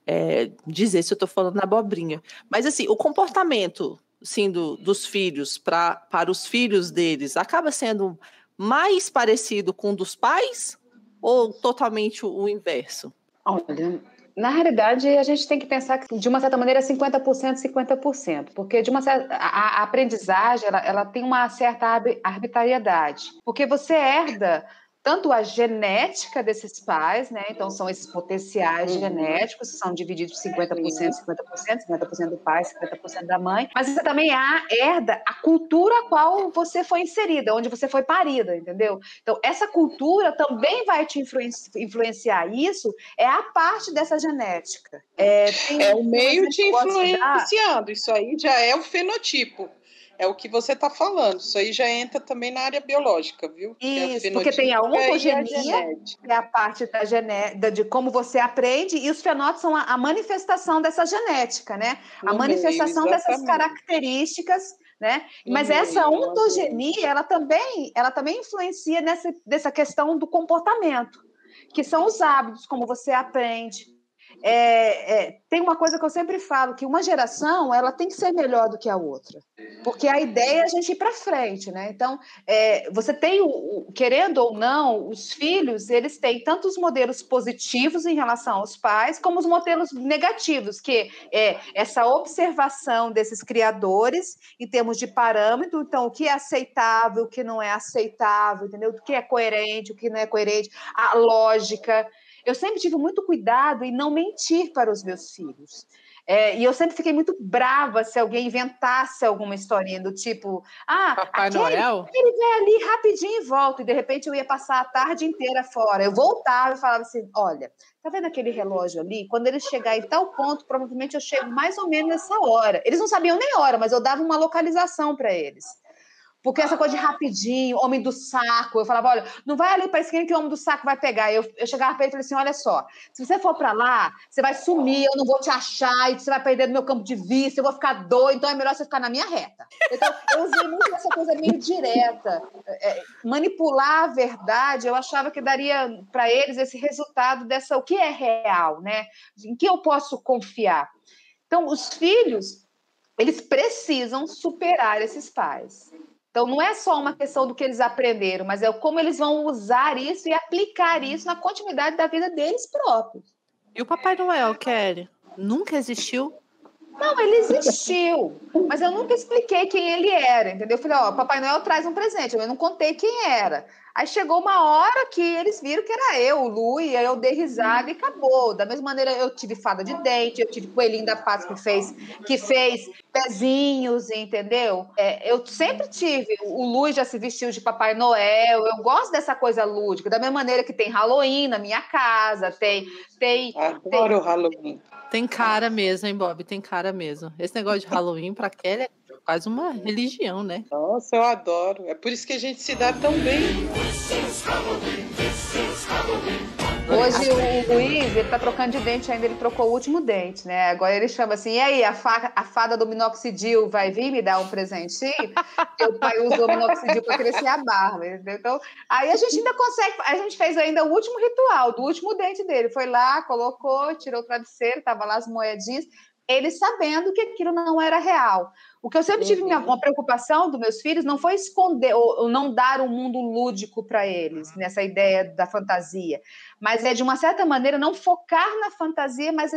é, dizer se eu tô falando abobrinha. Mas, assim, o comportamento, assim, do, dos filhos pra, para os filhos deles acaba sendo mais parecido com o dos pais ou totalmente o, inverso? Olha, na realidade, a gente tem que pensar que, de uma certa maneira, 50%, 50%. Porque, de uma certa, a, a aprendizagem, ela, ela tem uma certa arbi- arbitrariedade. Porque você herda tanto a genética desses pais, né? Então, são esses potenciais Uhum. genéticos, são divididos 50%, 50%, 50% do pai, 50% da mãe. Mas você também há, herda a cultura a qual você foi inserida, onde você foi parida, entendeu? Então, essa cultura também vai te influenci- influenciar. Isso é a parte dessa genética. É, É o meio te influenciando. Isso aí já é o fenotipo. É o que você está falando. Isso aí já entra também na área biológica, viu? Que é Isso, porque tem a ontogenia, genética. É a parte da gené da- de como você aprende, e os fenótipos são a, a manifestação dessa genética, né? a manifestação meio, dessas características, né? No Mas meio, essa ontogenia, ela também, ela também influencia nessa, nessa questão do comportamento, que são os hábitos, como você aprende. É, é, tem uma coisa que eu sempre falo, que uma geração ela tem que ser melhor do que a outra, porque a ideia é a gente ir para frente, né? Então, é, você tem, o, querendo ou não, os filhos, eles têm tanto os modelos positivos em relação aos pais, como os modelos negativos, que é essa observação desses criadores em termos de parâmetro, então, o que é aceitável, o que não é aceitável, entendeu? O que é coerente, o que não é coerente, a lógica. Eu sempre tive muito cuidado em não mentir para os meus filhos. É, e eu sempre fiquei muito brava se alguém inventasse alguma historinha do tipo, ah, Papai aquele Noel? ele vai ali rapidinho e volta, e de repente eu ia passar a tarde inteira fora. Eu voltava e falava assim: olha, tá vendo aquele relógio ali? Quando ele chegar em tal ponto, provavelmente eu chego mais ou menos nessa hora. Eles não sabiam nem hora, mas eu dava uma localização para eles. Porque essa coisa de rapidinho, homem do saco, eu falava, olha, não vai ali para a esquina que o homem do saco vai pegar. Eu, eu chegava ele e falei assim, olha só, se você for para lá, você vai sumir, eu não vou te achar, e você vai perder do meu campo de vista, eu vou ficar doido, então é melhor você ficar na minha reta. Então, eu usei muito essa coisa meio direta. É, manipular a verdade, eu achava que daria para eles esse resultado dessa, o que é real, né? Em que eu posso confiar. Então, os filhos, eles precisam superar esses pais. Então, não é só uma questão do que eles aprenderam, mas é como eles vão usar isso e aplicar isso na continuidade da vida deles próprios. E o Papai Noel, Kelly? Nunca existiu? Não, ele existiu, mas eu nunca expliquei quem ele era, entendeu? Eu falei, ó, Papai Noel traz um presente, eu não contei quem era. Aí chegou uma hora que eles viram que era eu, o Lu, e aí eu dei risada e acabou. Da mesma maneira, eu tive fada de dente, eu tive coelhinho da Páscoa que fez, que fez pezinhos, entendeu? É, eu sempre tive. O Lu já se vestiu de Papai Noel. Eu gosto dessa coisa lúdica, da mesma maneira que tem Halloween na minha casa, tem. tem Adoro o Halloween. Tem cara mesmo, hein, Bob? Tem cara mesmo. Esse negócio de Halloween pra Kelly é quase uma religião, né? Nossa, eu adoro. É por isso que a gente se dá tão bem. Hoje o Luiz, ele tá trocando de dente ainda, ele trocou o último dente, né? Agora ele chama assim, e aí, a, fa a fada do minoxidil vai vir me dar um presentinho? O pai usou o minoxidil para crescer a barba, entendeu? Então, aí a gente ainda consegue, a gente fez ainda o último ritual, do último dente dele. Foi lá, colocou, tirou o travesseiro, tava lá as moedinhas, ele sabendo que aquilo não era real. O que eu sempre tive Uhum. uma preocupação dos meus filhos não foi esconder ou, ou não dar um mundo lúdico para eles, nessa ideia da fantasia, mas é de uma certa maneira não focar na fantasia, mas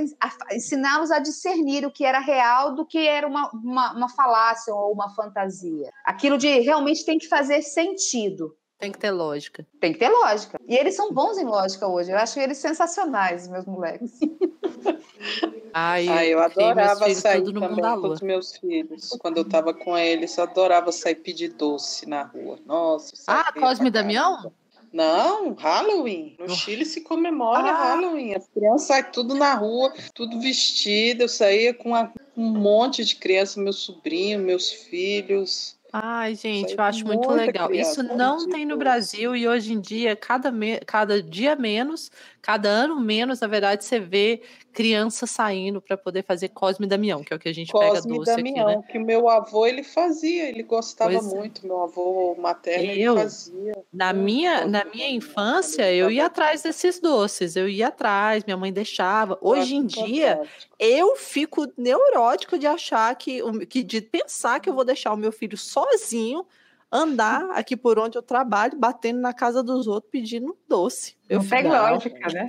ensiná-los a discernir o que era real do que era uma, uma, uma falácia ou uma fantasia. Aquilo de realmente tem que fazer sentido. Tem que ter lógica. Tem que ter lógica. E eles são bons em lógica hoje. Eu acho eles sensacionais, meus moleques. Ai, Ah, eu adorava sair também com os meus filhos. Quando eu tava com eles, eu adorava sair pedir doce na rua. Nossa, Ah, Cosme e Damião? Não, Halloween. No No- Chile se comemora Ah. Halloween. As crianças saem tudo na rua, tudo vestido. Eu saía com uma- um monte de crianças, meu sobrinho, meus filhos. Ai, gente, eu acho muito legal. Isso criança, não muito tem no doce. Brasil e hoje em dia, cada, me- cada dia menos, cada ano menos, na verdade, você vê criança saindo para poder fazer Cosme e Damião, que é o que a gente pega Cosme e doce aqui, Damião, né? que o meu avô ele fazia, ele gostava Pois é. muito. Meu avô materno ele Eu? fazia. Na minha, na minha Damião, infância, ele eu ia atrás desses doces, eu ia atrás, minha mãe deixava. Hoje em acho dia, eu fico neurótico de achar que, que de pensar que eu vou deixar o meu filho sozinho andar aqui por onde eu trabalho, batendo na casa dos outros pedindo doce. Eu Não tem fico, "Não, lógica, né?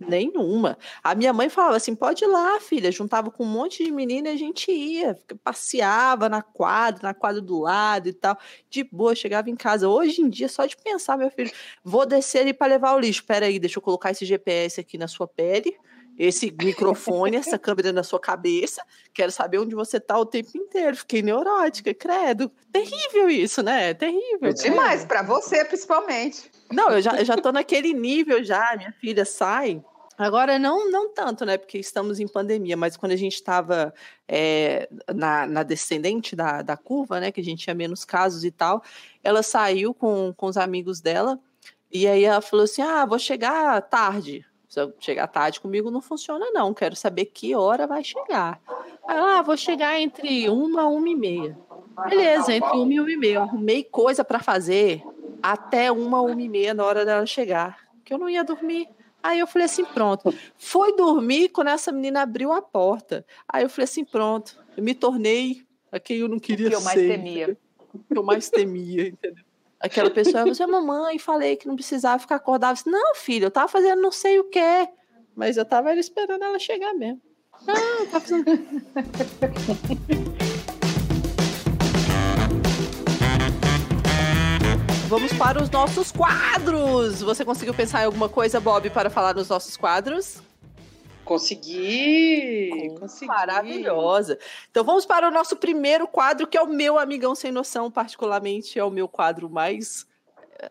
Nenhuma. A minha mãe falava assim: pode ir lá, filha. Juntava com um monte de menina e a gente ia, fica- passeava na quadra, na quadra do lado e tal. De boa, chegava em casa. Hoje em dia, só de pensar, meu filho, vou descer ali para levar o lixo. Peraí, deixa eu colocar esse GPS aqui na sua pele, esse microfone, essa câmera na sua cabeça. Quero saber onde você tá o tempo inteiro. Fiquei neurótica, credo. Terrível isso, né? Terrível. É demais, para você principalmente. Não, eu já, eu já tô naquele nível já, minha filha sai. Agora, não, não tanto, né? Porque estamos em pandemia, mas quando a gente estava na, na descendente da, da curva, né? Que a gente tinha menos casos e tal, ela saiu com, com os amigos dela, e aí ela falou assim: Ah, vou chegar tarde. Se eu chegar tarde comigo não funciona, não. Quero saber que hora vai chegar. Aí ah, vou chegar entre uma uma e meia. Beleza, entre uma e uma e meia. Eu arrumei coisa para fazer até uma, uma e meia na hora dela chegar, que eu não ia dormir. Aí eu falei assim, pronto. Foi dormir quando essa menina abriu a porta. Aí eu falei assim, pronto. Eu me tornei a quem eu não queria que eu mais ser, temia. entendeu? que eu mais temia, entendeu? Aquela pessoa, você, mamãe, falei que não precisava ficar acordada. Não, filho, eu tava fazendo não sei o quê. Mas eu tava esperando ela chegar mesmo. Não, eu tava fazendo... Vamos para os nossos quadros. Você conseguiu pensar em alguma coisa, Bob, para falar nos nossos quadros? Consegui, consegui. Maravilhosa. Então vamos para o nosso primeiro quadro, que é o meu Amigão Sem Noção, particularmente é o meu quadro mais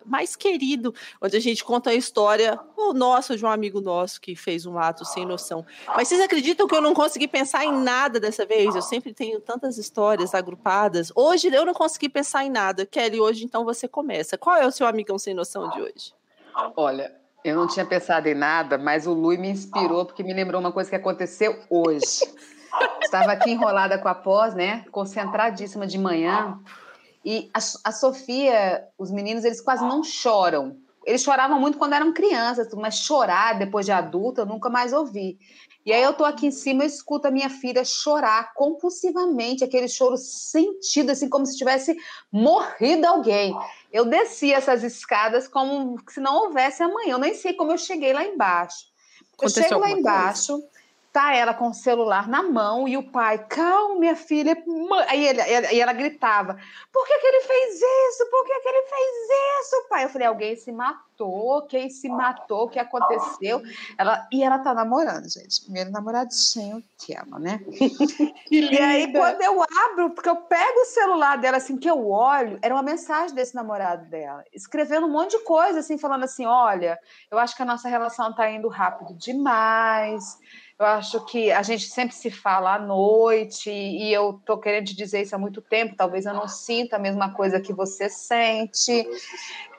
mais querido, onde a gente conta a história, o nosso, de um amigo nosso que fez um ato sem noção. Mas vocês acreditam que eu não consegui pensar em nada dessa vez? Eu sempre tenho tantas histórias agrupadas. Hoje eu não consegui pensar em nada. Kelly, hoje então você começa. Qual é o seu amigão sem noção de hoje? Olha, eu não tinha pensado em nada, mas o Lui me inspirou porque me lembrou uma coisa que aconteceu hoje. Estava aqui enrolada com a pós, né? Concentradíssima de manhã. E a, a, Sofia, os meninos, eles quase não choram. Eles choravam muito quando eram crianças, mas chorar depois de adulta eu nunca mais ouvi. E aí eu tô aqui em cima, eu escuto a minha filha chorar compulsivamente, aquele choro sentido, assim, como se tivesse morrido alguém. Eu desci essas escadas como se não houvesse amanhã. Eu nem sei como eu cheguei lá embaixo. Eu Aconteceu chego lá embaixo, tá ela com o celular na mão e o pai, calma, minha filha. Aí ele, e ela gritava: Por que, que ele fez isso? Por que, que ele fez isso, pai? Eu falei: Alguém se matou. Quem se matou? O que aconteceu? Ela, e ela tá namorando, gente. Primeiro namoradinho que ela, né? e aí, quando eu abro, porque eu pego o celular dela, assim, que eu olho, era uma mensagem desse namorado dela, escrevendo um monte de coisa, assim, falando assim: Olha, eu acho que a nossa relação tá indo rápido demais Eu acho que a gente sempre se fala à noite e eu tô querendo te dizer isso há muito tempo. Talvez eu não sinta a mesma coisa que você sente.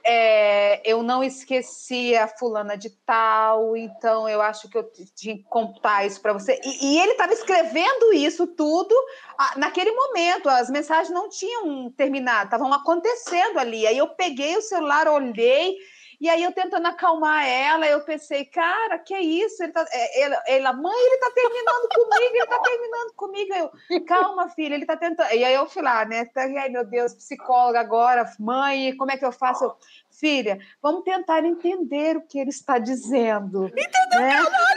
É, eu não esqueci a fulana de tal, então eu acho que eu tinha que contar isso para você. E, e ele estava escrevendo isso tudo ah, naquele momento. As mensagens não tinham terminado, estavam acontecendo ali. Aí eu peguei o celular, olhei e aí eu tentando acalmar ela, eu pensei, cara, que é isso? Ele tá, é, ela, ela, mãe, ele tá terminando comigo, ele tá terminando comigo. Eu, calma, filha, ele tá tentando. E aí eu fui lá, né? Ai, meu Deus, psicóloga agora, mãe, como é que eu faço? Eu, filha, vamos tentar entender o que ele está dizendo. Né?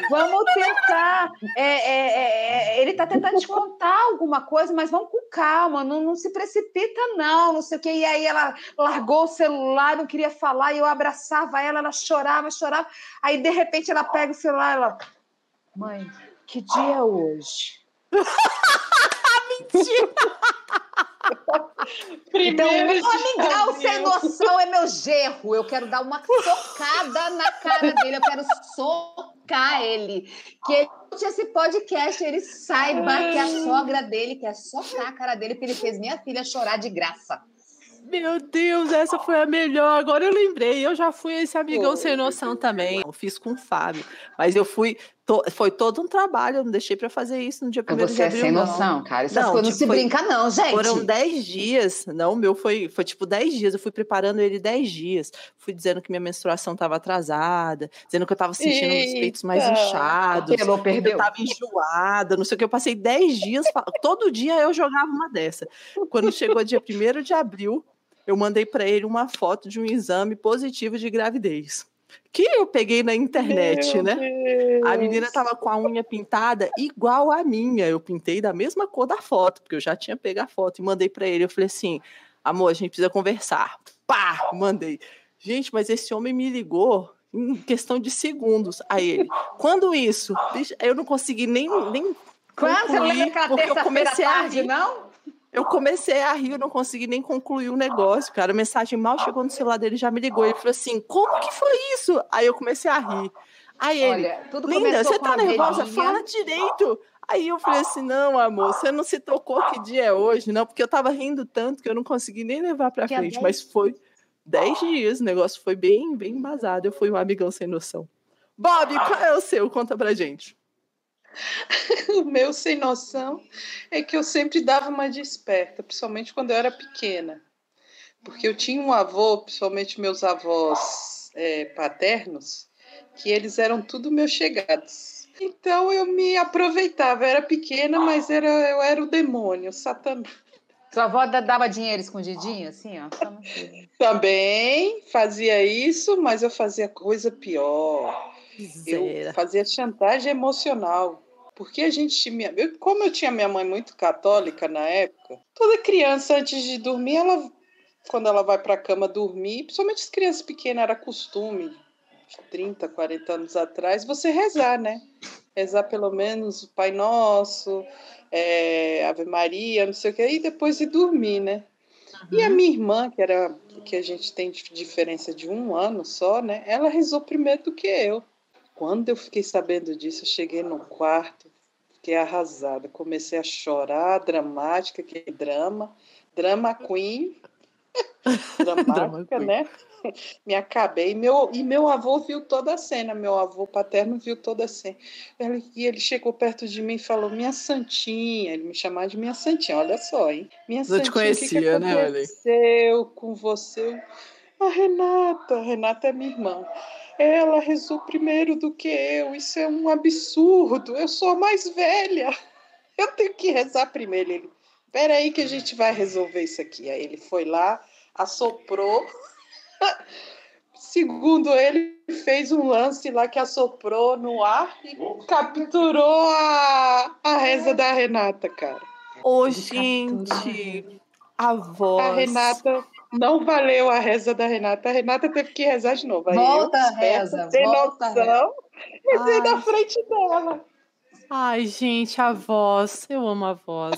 Vamos tentar. É, é, é, é ele está tentando te contar alguma coisa, mas vamos com calma, não, não, se precipita, não, não sei o quê. E aí ela largou o celular, não queria falar, e eu abraçava ela, ela chorava, chorava. Aí, de repente, ela pega o celular e ela. Mãe, que dia é hoje? Mentira! então, meu amigão sem noção é meu gerro. Eu quero dar uma socada na cara dele. Eu quero socar ele. Que ele esse podcast, ele saiba que a sogra dele quer socar a cara dele, porque ele fez minha filha chorar de graça. Meu Deus, essa foi a melhor. Agora eu lembrei. Eu já fui esse amigão sem noção também. Eu fiz com o Fábio. Mas eu fui. To... Foi todo um trabalho. Eu não deixei para fazer isso no dia primeiro Você de abril. Você é sem não. noção, cara. Essas não, coisas tipo, não se brinca, não, gente. Foram dez dias. Não, o meu foi, foi tipo dez dias. Eu fui preparando ele dez dias. Fui dizendo que minha menstruação estava atrasada, dizendo que eu estava sentindo Eita. os peitos mais inchados. Pelo, perdeu. Eu estava enjoada, não sei o que. Eu passei dez dias. Todo dia eu jogava uma dessa. Quando chegou dia primeiro de abril eu mandei para ele uma foto de um exame positivo de gravidez. Que eu peguei na internet, Meu né? Deus. A menina tava com a unha pintada igual a minha. Eu pintei da mesma cor da foto, porque eu já tinha pego a foto e mandei para ele. Eu falei assim: amor, a gente precisa conversar. Pá! Mandei. Gente, mas esse homem me ligou em questão de segundos. Aí ele, quando isso? Eu não consegui nem. nem quando você lembra aquela terça-feira tarde, não? Eu comecei a rir, eu não consegui nem concluir o negócio, cara. A mensagem mal chegou no celular dele, já me ligou. Ele falou assim: Como que foi isso? Aí eu comecei a rir. Aí ele, Olha, Linda, você tá nervosa? Fala direito. Aí eu falei assim: não, amor, você não se tocou que dia é hoje, não, porque eu tava rindo tanto que eu não consegui nem levar pra que frente, mas foi dez dias, o negócio foi bem, bem embasado. Eu fui um amigão sem noção. Bob, qual é o seu? Conta pra gente. o meu sem noção é que eu sempre dava uma desperta, principalmente quando eu era pequena. Porque eu tinha um avô, principalmente meus avós é, paternos, que eles eram tudo meus chegados. Então eu me aproveitava, eu era pequena, mas era, eu era o demônio, o satanás. Sua avó dava dinheiro escondidinho, assim, ó? Também fazia isso, mas eu fazia coisa pior. Eu fazia chantagem emocional. Porque a gente tinha. Eu, como eu tinha minha mãe muito católica na época, toda criança, antes de dormir, ela, quando ela vai para a cama dormir, principalmente as crianças pequenas, era costume, 30, 40 anos atrás, você rezar, né? Rezar pelo menos o Pai Nosso, é, Ave Maria, não sei o que, e depois de dormir, né? Uhum. E a uhum. minha irmã, que era que a gente tem diferença de um ano só, né? Ela rezou primeiro do que eu. Quando eu fiquei sabendo disso, eu cheguei no quarto, fiquei arrasada, comecei a chorar, dramática, que drama, drama queen, dramática, né? Me acabei. Meu, e meu avô viu toda a cena, meu avô paterno viu toda a cena. Ele, e ele chegou perto de mim e falou: Minha Santinha, ele me chamava de Minha Santinha, olha só, hein? Minha Eu Santinha, te conhecia, que que né, aconteceu com você? A Renata, a Renata é minha irmã. Ela rezou primeiro do que eu. Isso é um absurdo. Eu sou a mais velha. Eu tenho que rezar primeiro. Ele, peraí que a gente vai resolver isso aqui. Aí ele foi lá, assoprou. Segundo ele, fez um lance lá que assoprou no ar e capturou a, a reza da Renata, cara. Ô, gente, a voz. A Renata não valeu a reza da Renata. A Renata teve que rezar de novo. Aí volta a reza. Sem volta noção. Rezei na frente dela. Ai, gente, a voz. Eu amo a voz.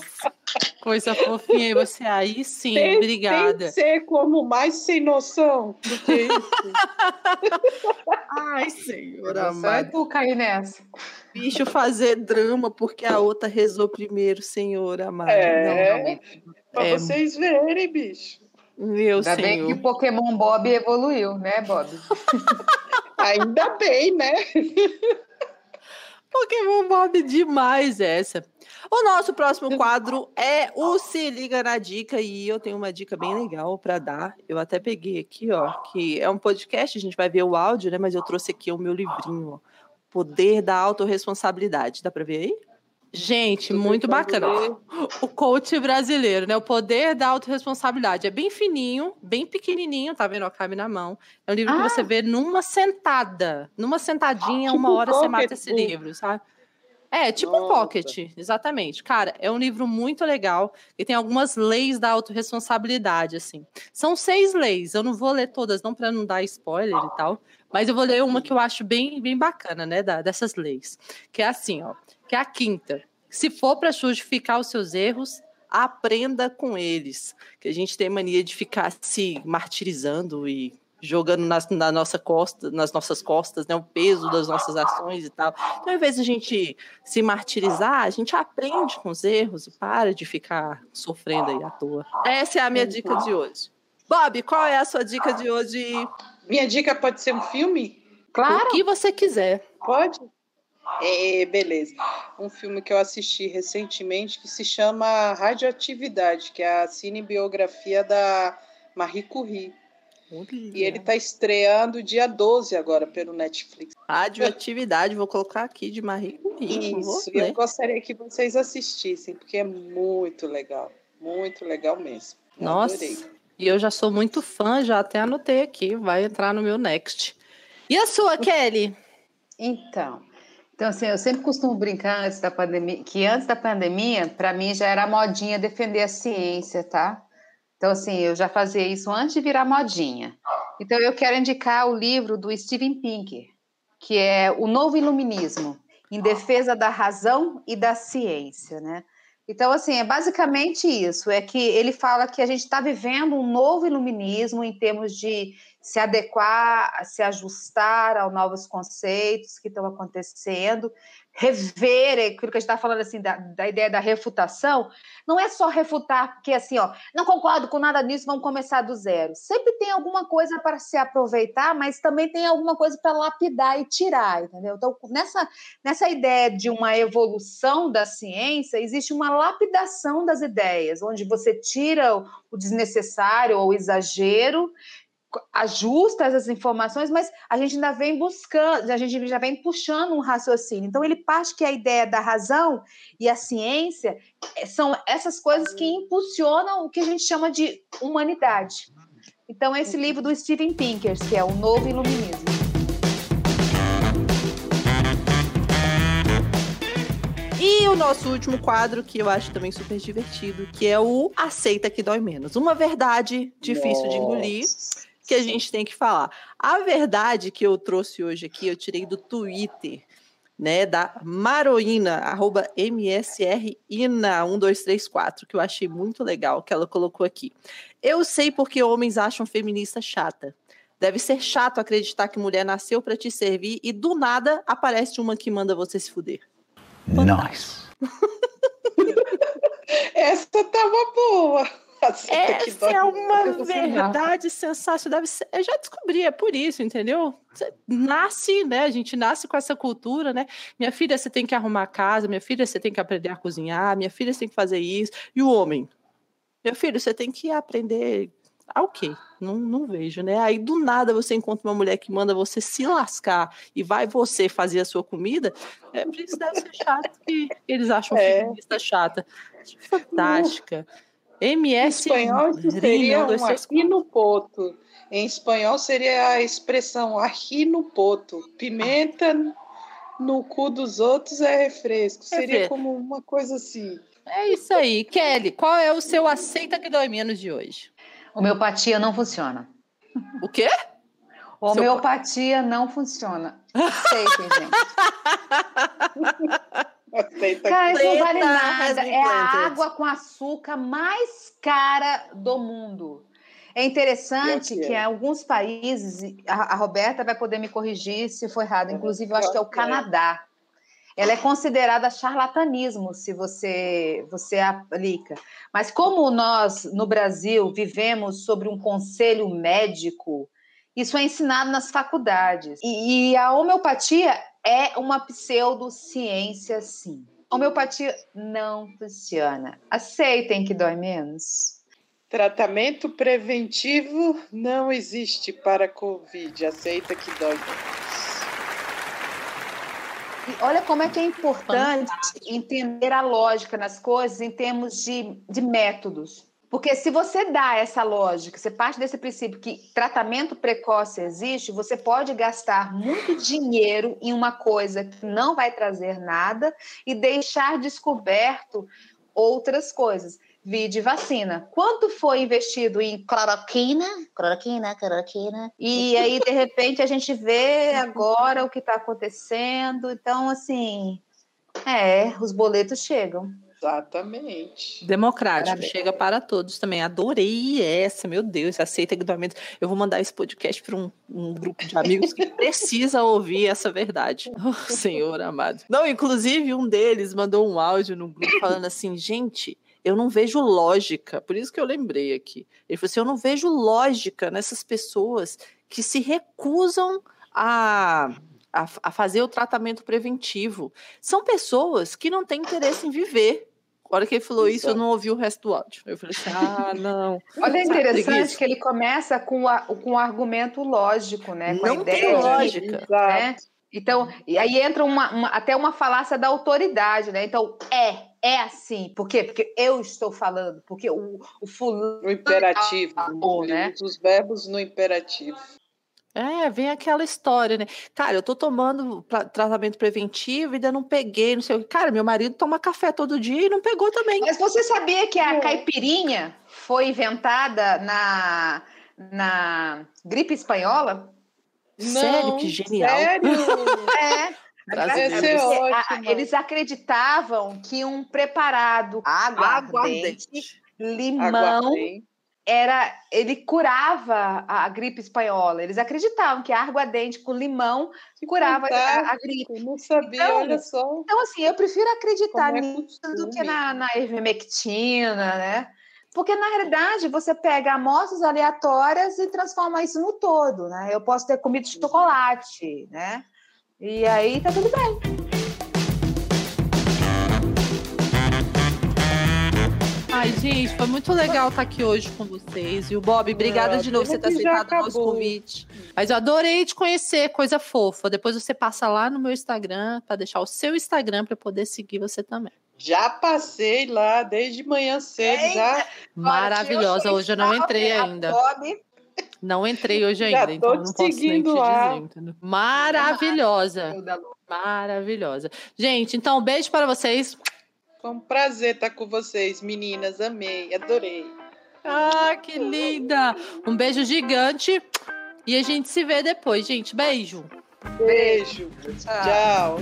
Coisa fofinha. E você aí sim, Tem- Tem obrigada. que ser como mais sem noção do que isso. Ai, senhor Só é amado. tu cair nessa. Bicho fazer drama porque a outra rezou primeiro, senhor amado. É. Pra É. vocês verem, bicho. Meu Ainda bem que senhor. o Pokémon Bob evoluiu, né, Bob? Ainda bem, né? Pokémon Bob demais essa. O nosso próximo quadro é o Se Liga na Dica e eu tenho uma dica bem legal para dar. Eu até peguei aqui, ó, que é um podcast, a gente vai ver o áudio, né, mas eu trouxe aqui o meu livrinho, ó. Poder da Autoresponsabilidade. Dá para ver aí? Gente, muito bacana. O coach brasileiro, né? O poder da autorresponsabilidade. É bem fininho, bem pequenininho, tá vendo? Ó, Cabe na mão. É um livro que Ah! você vê numa sentada. Numa sentadinha, Tipo uma hora você pocket mata esse book. livro, sabe? É, tipo um Nossa. pocket, exatamente. Cara, é um livro muito legal e tem algumas leis da autorresponsabilidade, assim. São seis leis, eu não vou ler todas, não para não dar spoiler e tal, mas eu vou ler uma que eu acho bem, bem bacana, né, da- dessas leis. Que é assim, ó, que é a quinta. Se for para justificar os seus erros, aprenda com eles. Que a gente tem mania de ficar se martirizando e jogando nas, na nossa costa, nas nossas costas, né, o peso das nossas ações e tal. Então, ao invés de a gente se martirizar, a gente aprende com os erros e para de ficar sofrendo aí à toa. Essa é a minha dica de hoje. Bob, qual é a sua dica de hoje? Minha dica pode ser um filme? Claro. O que você quiser. Pode? É, beleza. Um filme que eu assisti recentemente que se chama Radioatividade, que é a cinebiografia da Marie Curie. E ele está estreando dia 12 agora pelo Netflix. Radioatividade, vou colocar aqui de Marie Curie. Isso, e eu ler. gostaria que vocês assistissem, porque é muito legal. Muito legal mesmo. Nossa. adorei. E eu já sou muito fã, já até anotei aqui, vai entrar no meu next. E a sua, Kelly? Então, então assim, eu sempre costumo brincar antes da pandemia, que antes da pandemia, para mim já era modinha defender a ciência, tá? Então, assim, eu já fazia isso antes de virar modinha. Então, eu quero indicar o livro do Steven Pinker, que é O Novo Iluminismo, em defesa da razão e da ciência, né? Então, assim, é basicamente isso, é que ele fala que a gente está vivendo um novo iluminismo em termos de se adequar, se ajustar aos novos conceitos que estão acontecendo, rever é aquilo que a gente está falando assim da, da ideia da refutação, não é só refutar porque assim, ó, não concordo com nada disso, vamos começar do zero. Sempre tem alguma coisa para se aproveitar, mas também tem alguma coisa para lapidar e tirar, entendeu? Então, nessa nessa ideia de uma evolução da ciência, existe uma lapidação das ideias, onde você tira o- o desnecessário ou o exagero ajusta essas informações, mas a gente ainda vem buscando, a gente já vem puxando um raciocínio. Então, ele parte que a ideia da razão e a ciência são essas coisas que impulsionam o que a gente chama de humanidade. Então, esse livro do Steven Pinker, que é O Novo Iluminismo. E o nosso último quadro, que eu acho também super divertido, que é o Aceita que Dói Menos. Uma verdade difícil de engolir, Nossa. Que a gente tem que falar. A verdade que eu trouxe hoje aqui, eu tirei do Twitter, né, da Maroína, arroba MSRINA1234, que eu achei muito legal, que ela colocou aqui. Eu sei porque homens acham feminista chata. Deve ser chato acreditar que mulher nasceu para te servir e do nada aparece uma que manda você se fuder. Nice. Essa tava boa. Essa é menos. uma verdade sensacional. Eu já descobri, é por isso, entendeu? Você nasce, né? A gente nasce com essa cultura, né? Minha filha, você tem que arrumar a casa, minha filha, você tem que aprender a cozinhar, minha filha, você tem que fazer isso. E o homem? Meu filho, você tem que aprender. Ah, ok, não, não vejo, né? Aí do nada você encontra uma mulher que manda você se lascar e vai você fazer a sua comida. É por isso deve ser chato que eles acham É. feminista chata. Fantástica. Em MS espanhol, isso seria um, aqui no poto. Em espanhol, seria a expressão aqui no poto. Pimenta no cu dos outros é refresco. Seria como uma coisa assim. É isso aí. Kelly, qual é o seu aceita que dói menos de hoje? Homeopatia não funciona. O quê? Homeopatia não funciona. Aceitem, gente. Aceita Cara, isso não vale nada. É a água com açúcar mais cara do mundo. É interessante que em alguns países, a, a Roberta vai poder me corrigir se for errado, inclusive eu acho que é o. Canadá. Ela é considerada charlatanismo se você, você aplica. Mas como nós, no Brasil, vivemos sobre um conselho médico, isso é ensinado nas faculdades. E, e a homeopatia é uma pseudociência, sim. Homeopatia não funciona. Aceitem que dói menos. Tratamento preventivo não existe para Covid. Aceita que dói menos. E olha como é que é importante entender a lógica nas coisas em termos de, de métodos. Porque se você dá essa lógica, você parte desse princípio que tratamento precoce existe, você pode gastar muito dinheiro em uma coisa que não vai trazer nada e deixar descoberto outras coisas. Vide vacina. Quanto foi investido em cloroquina? Cloroquina, cloroquina. E aí, de repente, a gente vê agora o que está acontecendo. Então, assim, é, os boletos chegam. Exatamente. Democrático, Parabéns. chega para todos também. Adorei essa, meu Deus, aceita equipamento. Eu vou mandar esse podcast para um, um grupo de amigos que precisa ouvir essa verdade. Oh, Senhor amado. Não, inclusive, um deles mandou um áudio no grupo falando assim: gente, eu não vejo lógica. Por isso que eu lembrei aqui. Ele falou assim: eu não vejo lógica nessas pessoas que se recusam a. A, a fazer o tratamento preventivo. São pessoas que não têm interesse em viver. A hora que ele falou isso, eu Exato. não ouvi o resto do áudio. Eu falei assim: ah, não. Olha, é interessante que ele começa com, a, com um argumento lógico, né? Com a Não tem ideia de- lógica. Exato. né? Então, e aí entra uma, uma- até uma falácia da autoridade, né? Então, é, é assim. Por quê? Porque eu estou falando, porque o, o fulano. No imperativo. Né? Os verbos no imperativo. É, vem aquela história, né? Cara, eu tô tomando pra- tratamento preventivo e ainda não peguei, não sei o que. Cara, meu marido toma café todo dia e não pegou também. Mas você sabia que a caipirinha foi inventada na, na gripe espanhola? Sério, Não, que genial. Sério? É. É eles acreditavam que um preparado água ardente, limão, Aguardei. Era ele curava a, a gripe espanhola. Eles acreditavam que a aguardente com limão curava a, a gripe. Não sabia, Então, olha só. Então, assim, eu prefiro acreditar é nisso do que na, na ivermectina, né? Porque, na realidade, você pega amostras aleatórias e transforma isso no todo, né? Eu posso ter comido chocolate, né? E aí tá tudo bem. Gente, foi muito legal estar aqui hoje com vocês. E o Bob, obrigada Ah, de novo por você ter já aceitado o nosso convite. Mas eu adorei te conhecer, coisa fofa. Depois você passa lá no meu Instagram para deixar o seu Instagram para poder seguir você também. Já passei lá desde manhã cedo, já. Maravilhosa. Hoje eu não entrei ainda. Bob, Não entrei hoje Já ainda, então tô eu não posso nem te lá. dizer. entendeu? Maravilhosa. Maravilhosa. Gente, então um beijo para vocês. Foi um prazer estar com vocês, meninas. Amei, adorei. Ah, que linda! Um beijo gigante. E a gente se vê depois, gente. Beijo. Beijo. Tchau.